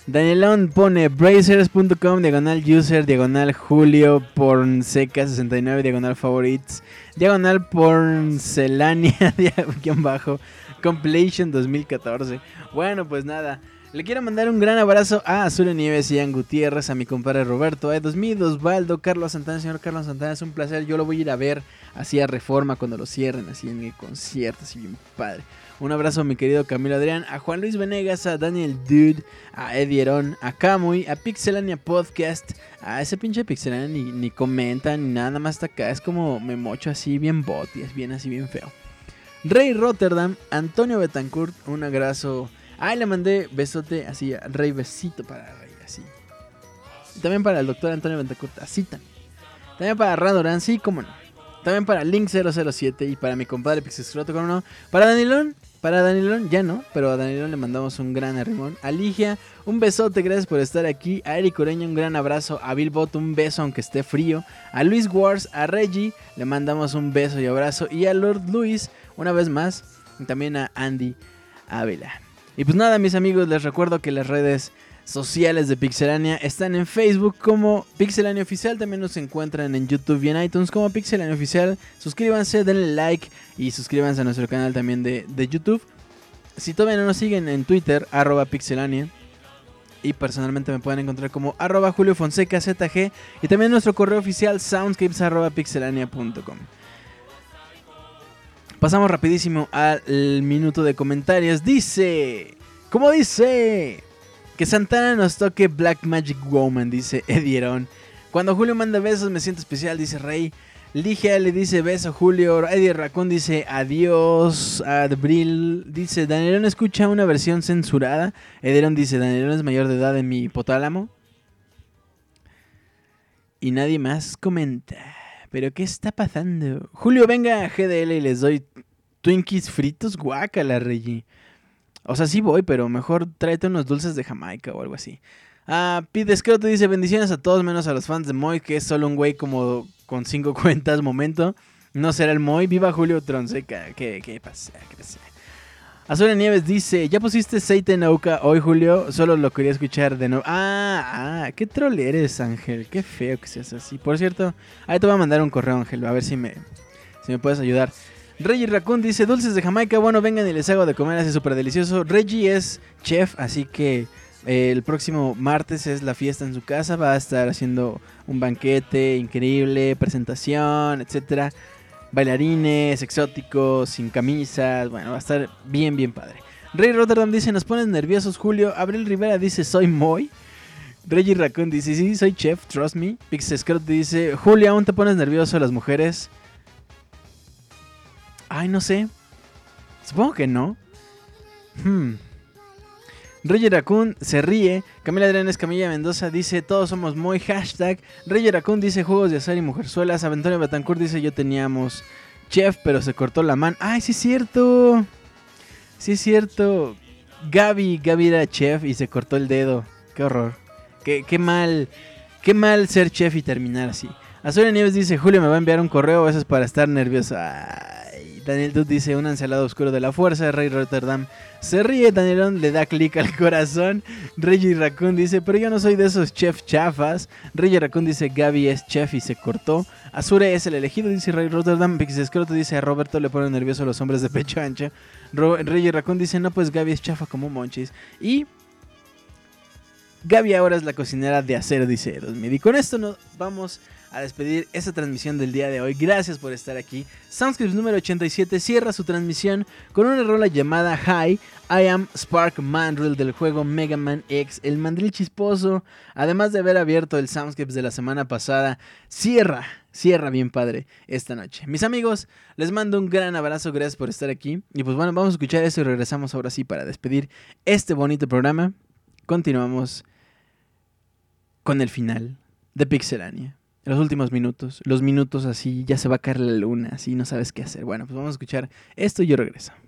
Danielón pone brazers.com, diagonal user, diagonal Julio, pornseca 69, diagonal favorites, diagonal porcelania, guion bajo, compilation 2014. Bueno, pues nada. Le quiero mandar un gran abrazo a Azul Nieves y Ian Gutiérrez, a mi compadre Roberto, a Edosmid, Osvaldo, Carlos Santana, señor Carlos Santana, es un placer. Yo lo voy a ir a ver así a Reforma cuando lo cierren, así en el concierto, así bien padre. Un abrazo a mi querido Camilo Adrián, a Juan Luis Venegas, a Daniel Dude, a Eddie Herón, a Camuy, a Pixelania Podcast. A ese pinche Pixelania ni, ni comenta ni nada, más está acá. Es como me mocho así bien bot y es bien así bien feo. Rey Rotterdam, Antonio Betancourt, un abrazo. Ay, le mandé besote así, Rey besito para Rey, así. También para el doctor Antonio Betancourt, así también. También para Radorán, sí, cómo no. También para Link007 y para mi compadre Pixescroto, cómo no. Para Danilón, para Danilón ya no, pero a Danilón le mandamos un gran arrimón. A Ligia, un besote, gracias por estar aquí. A Eric Ureña, un gran abrazo. A Billbot, un beso aunque esté frío. A Luis Wars, a Reggie, le mandamos un beso y abrazo. Y a Lord Luis, una vez más. Y también a Andy Ávila. Y pues nada, mis amigos, les recuerdo que las redes sociales de Pixelania están en Facebook como Pixelania Oficial. También nos encuentran en YouTube y en iTunes como Pixelania Oficial. Suscríbanse, denle like y suscríbanse a nuestro canal también de, de YouTube. Si todavía no nos siguen en Twitter, arroba Pixelania. Y personalmente me pueden encontrar como arroba Julio Fonseca ZG. Y también nuestro correo oficial soundscapes arroba pixelania.com. Pasamos rapidísimo al minuto de comentarios. Dice, ¿cómo dice? Que Santana nos toque Black Magic Woman, dice Edieron. Cuando Julio manda besos me siento especial, dice Rey. Ligia le dice beso Julio. Eddie Raccoon dice adiós. Adbril dice Danielón escucha una versión censurada. Edieron dice Danielón es mayor de edad en mi hipotálamo. Y nadie más comenta. ¿Pero qué está pasando? Julio, venga a GDL y les doy Twinkies fritos. Guácala, Reggie. O sea, sí voy, pero mejor tráete unos dulces de Jamaica o algo así. Ah, Pete Scroto dice bendiciones a todos menos a los fans de Moy, que es solo un güey como con cinco cuentas, momento. No será el Moy. Viva Julio Tronseca. ¿Qué, qué pasa? ¿Qué pasa? Azul Nieves dice, ¿ya pusiste Seite Nauka hoy, Julio? Solo lo quería escuchar de nuevo. Ah, ah, qué troll eres, Ángel. Qué feo que seas así. Por cierto, ahí te voy a mandar un correo, Ángel, a ver si me, si me puedes ayudar. Reggie Raccoon dice, dulces de Jamaica, bueno, vengan y les hago de comer, así súper delicioso. Reggie es chef, así que eh, el próximo martes es la fiesta en su casa, va a estar haciendo un banquete increíble, presentación, etcétera. Bailarines, exóticos, sin camisas, bueno, va a estar bien, bien padre. Rey Rotterdam dice, nos pones nerviosos, Julio. Abril Rivera dice, soy Moy. Reggie Raccoon dice, sí, soy chef, trust me. Pix Scott dice, Julio, ¿aún te pones nervioso las mujeres? Ay, no sé. Supongo que no. Hmm. Roger Raccoon se ríe. Camila Adrián Camilla Mendoza dice: Todos somos muy. Hashtag. Roger dice: Juegos de azar y mujerzuelas. Aventorio Betancourt dice: Yo teníamos chef, pero se cortó la mano. ¡Ay, sí es cierto! Sí es cierto. Gaby, Gaby era chef y se cortó el dedo. Qué horror. Qué, qué mal. Qué mal ser chef y terminar así. Azuria Nieves dice: Julio me va a enviar un correo. Eso es para estar nervioso. Ay, Daniel Dude dice: Un encelado oscuro de la fuerza. Rey Rotterdam se ríe. Danielón le da clic al corazón. Reggie Raccoon dice: Pero yo no soy de esos chef chafas. Reggie Raccoon dice: Gaby es chef y se cortó. Azure es el elegido, dice Rey Rotterdam. Pix Escroto dice: A Roberto le ponen nervioso los hombres de pecho ancho. Ro Reggie Raccoon dice: No, pues Gaby es chafa como Monchis. Y. Gaby ahora es la cocinera de acero, dice Edosmid. Y con esto nos vamos a despedir esta transmisión del día de hoy. Gracias por estar aquí. Soundscripts número 87 cierra su transmisión con una rola llamada Hi, I am Spark Mandrill del juego Mega Man X. El mandril chisposo, además de haber abierto el Soundscripts de la semana pasada, cierra, cierra bien padre esta noche. Mis amigos, les mando un gran abrazo, gracias por estar aquí. Y pues bueno, vamos a escuchar esto y regresamos ahora sí para despedir este bonito programa. Continuamos con el final de Pixelania. Los últimos minutos, los minutos así, ya se va a caer la luna, así no sabes qué hacer. Bueno, pues vamos a escuchar esto y yo regreso.「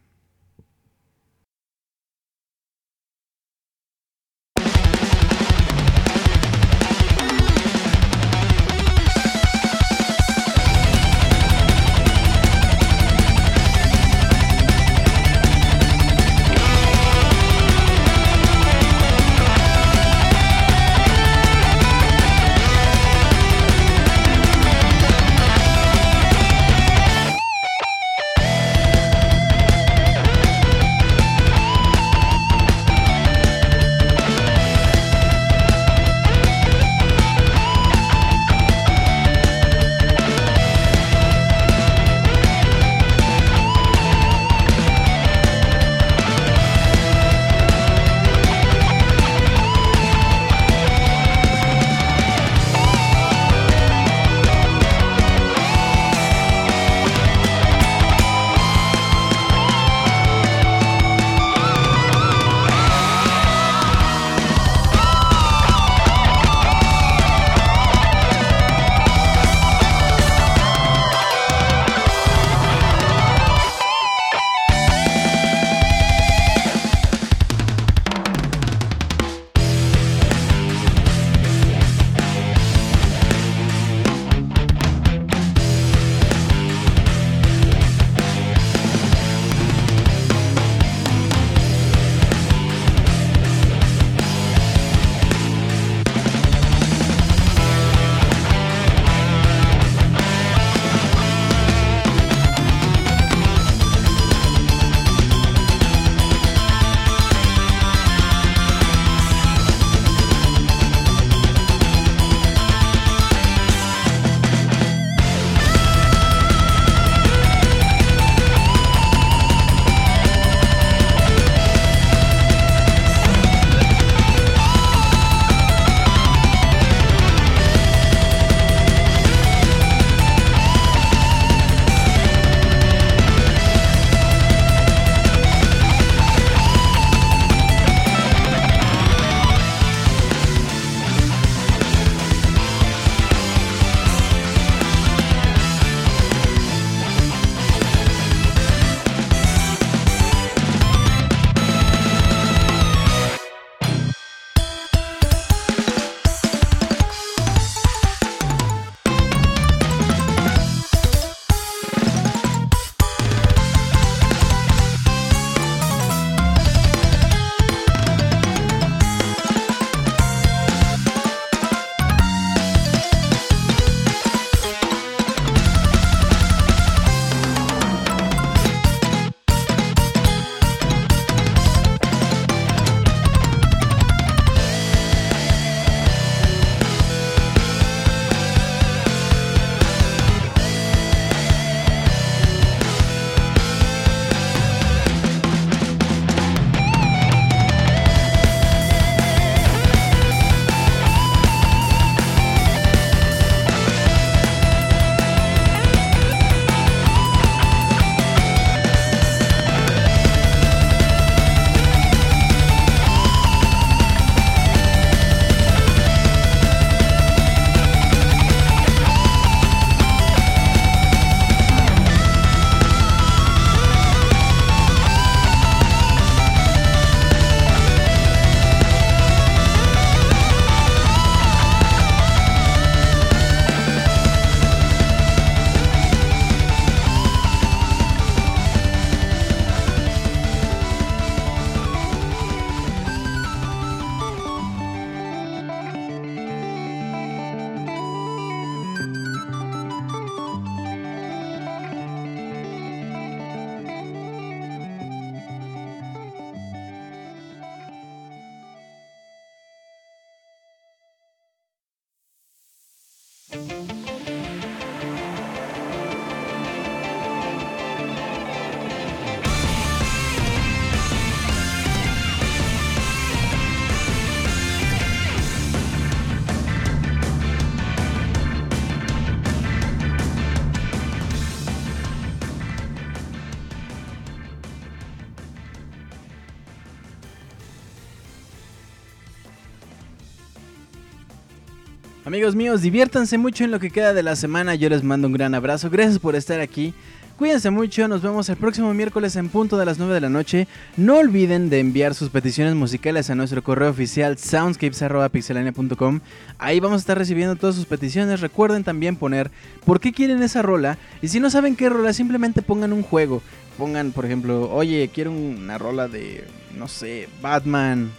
Amigos míos, diviértanse mucho en lo que queda de la semana. Yo les mando un gran abrazo. Gracias por estar aquí. Cuídense mucho, nos vemos el próximo miércoles en punto de las 9 de la noche. No olviden de enviar sus peticiones musicales a nuestro correo oficial soundscapes.pixelania.com. Ahí vamos a estar recibiendo todas sus peticiones. Recuerden también poner por qué quieren esa rola. Y si no saben qué rola, simplemente pongan un juego. Pongan, por ejemplo, oye, quiero una rola de, no sé, Batman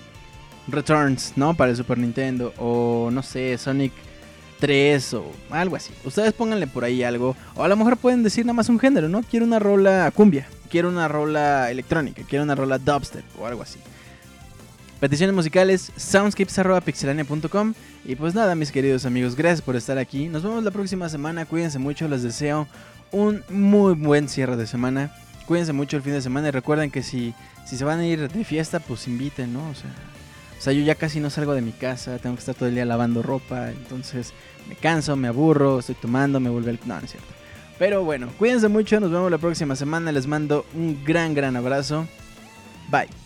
Returns, ¿no? Para el Super Nintendo. O, no sé, Sonic 3 o algo así. Ustedes pónganle por ahí algo. O a lo mejor pueden decir nada más un género, ¿no? Quiero una rola cumbia. Quiero una rola electrónica. Quiero una rola dubstep o algo así. Peticiones musicales, soundscapes.pixelania.com. Y pues nada, mis queridos amigos, gracias por estar aquí. Nos vemos la próxima semana. Cuídense mucho. Les deseo un muy buen cierre de semana. Cuídense mucho el fin de semana. Y recuerden que si, si se van a ir de fiesta, pues inviten, ¿no? O sea, o sea, yo ya casi no salgo de mi casa. Tengo que estar todo el día lavando ropa. Entonces me canso, me aburro, estoy tomando, me vuelve el... No, no es cierto. Pero bueno, cuídense mucho. Nos vemos la próxima semana. Les mando un gran, gran abrazo. Bye.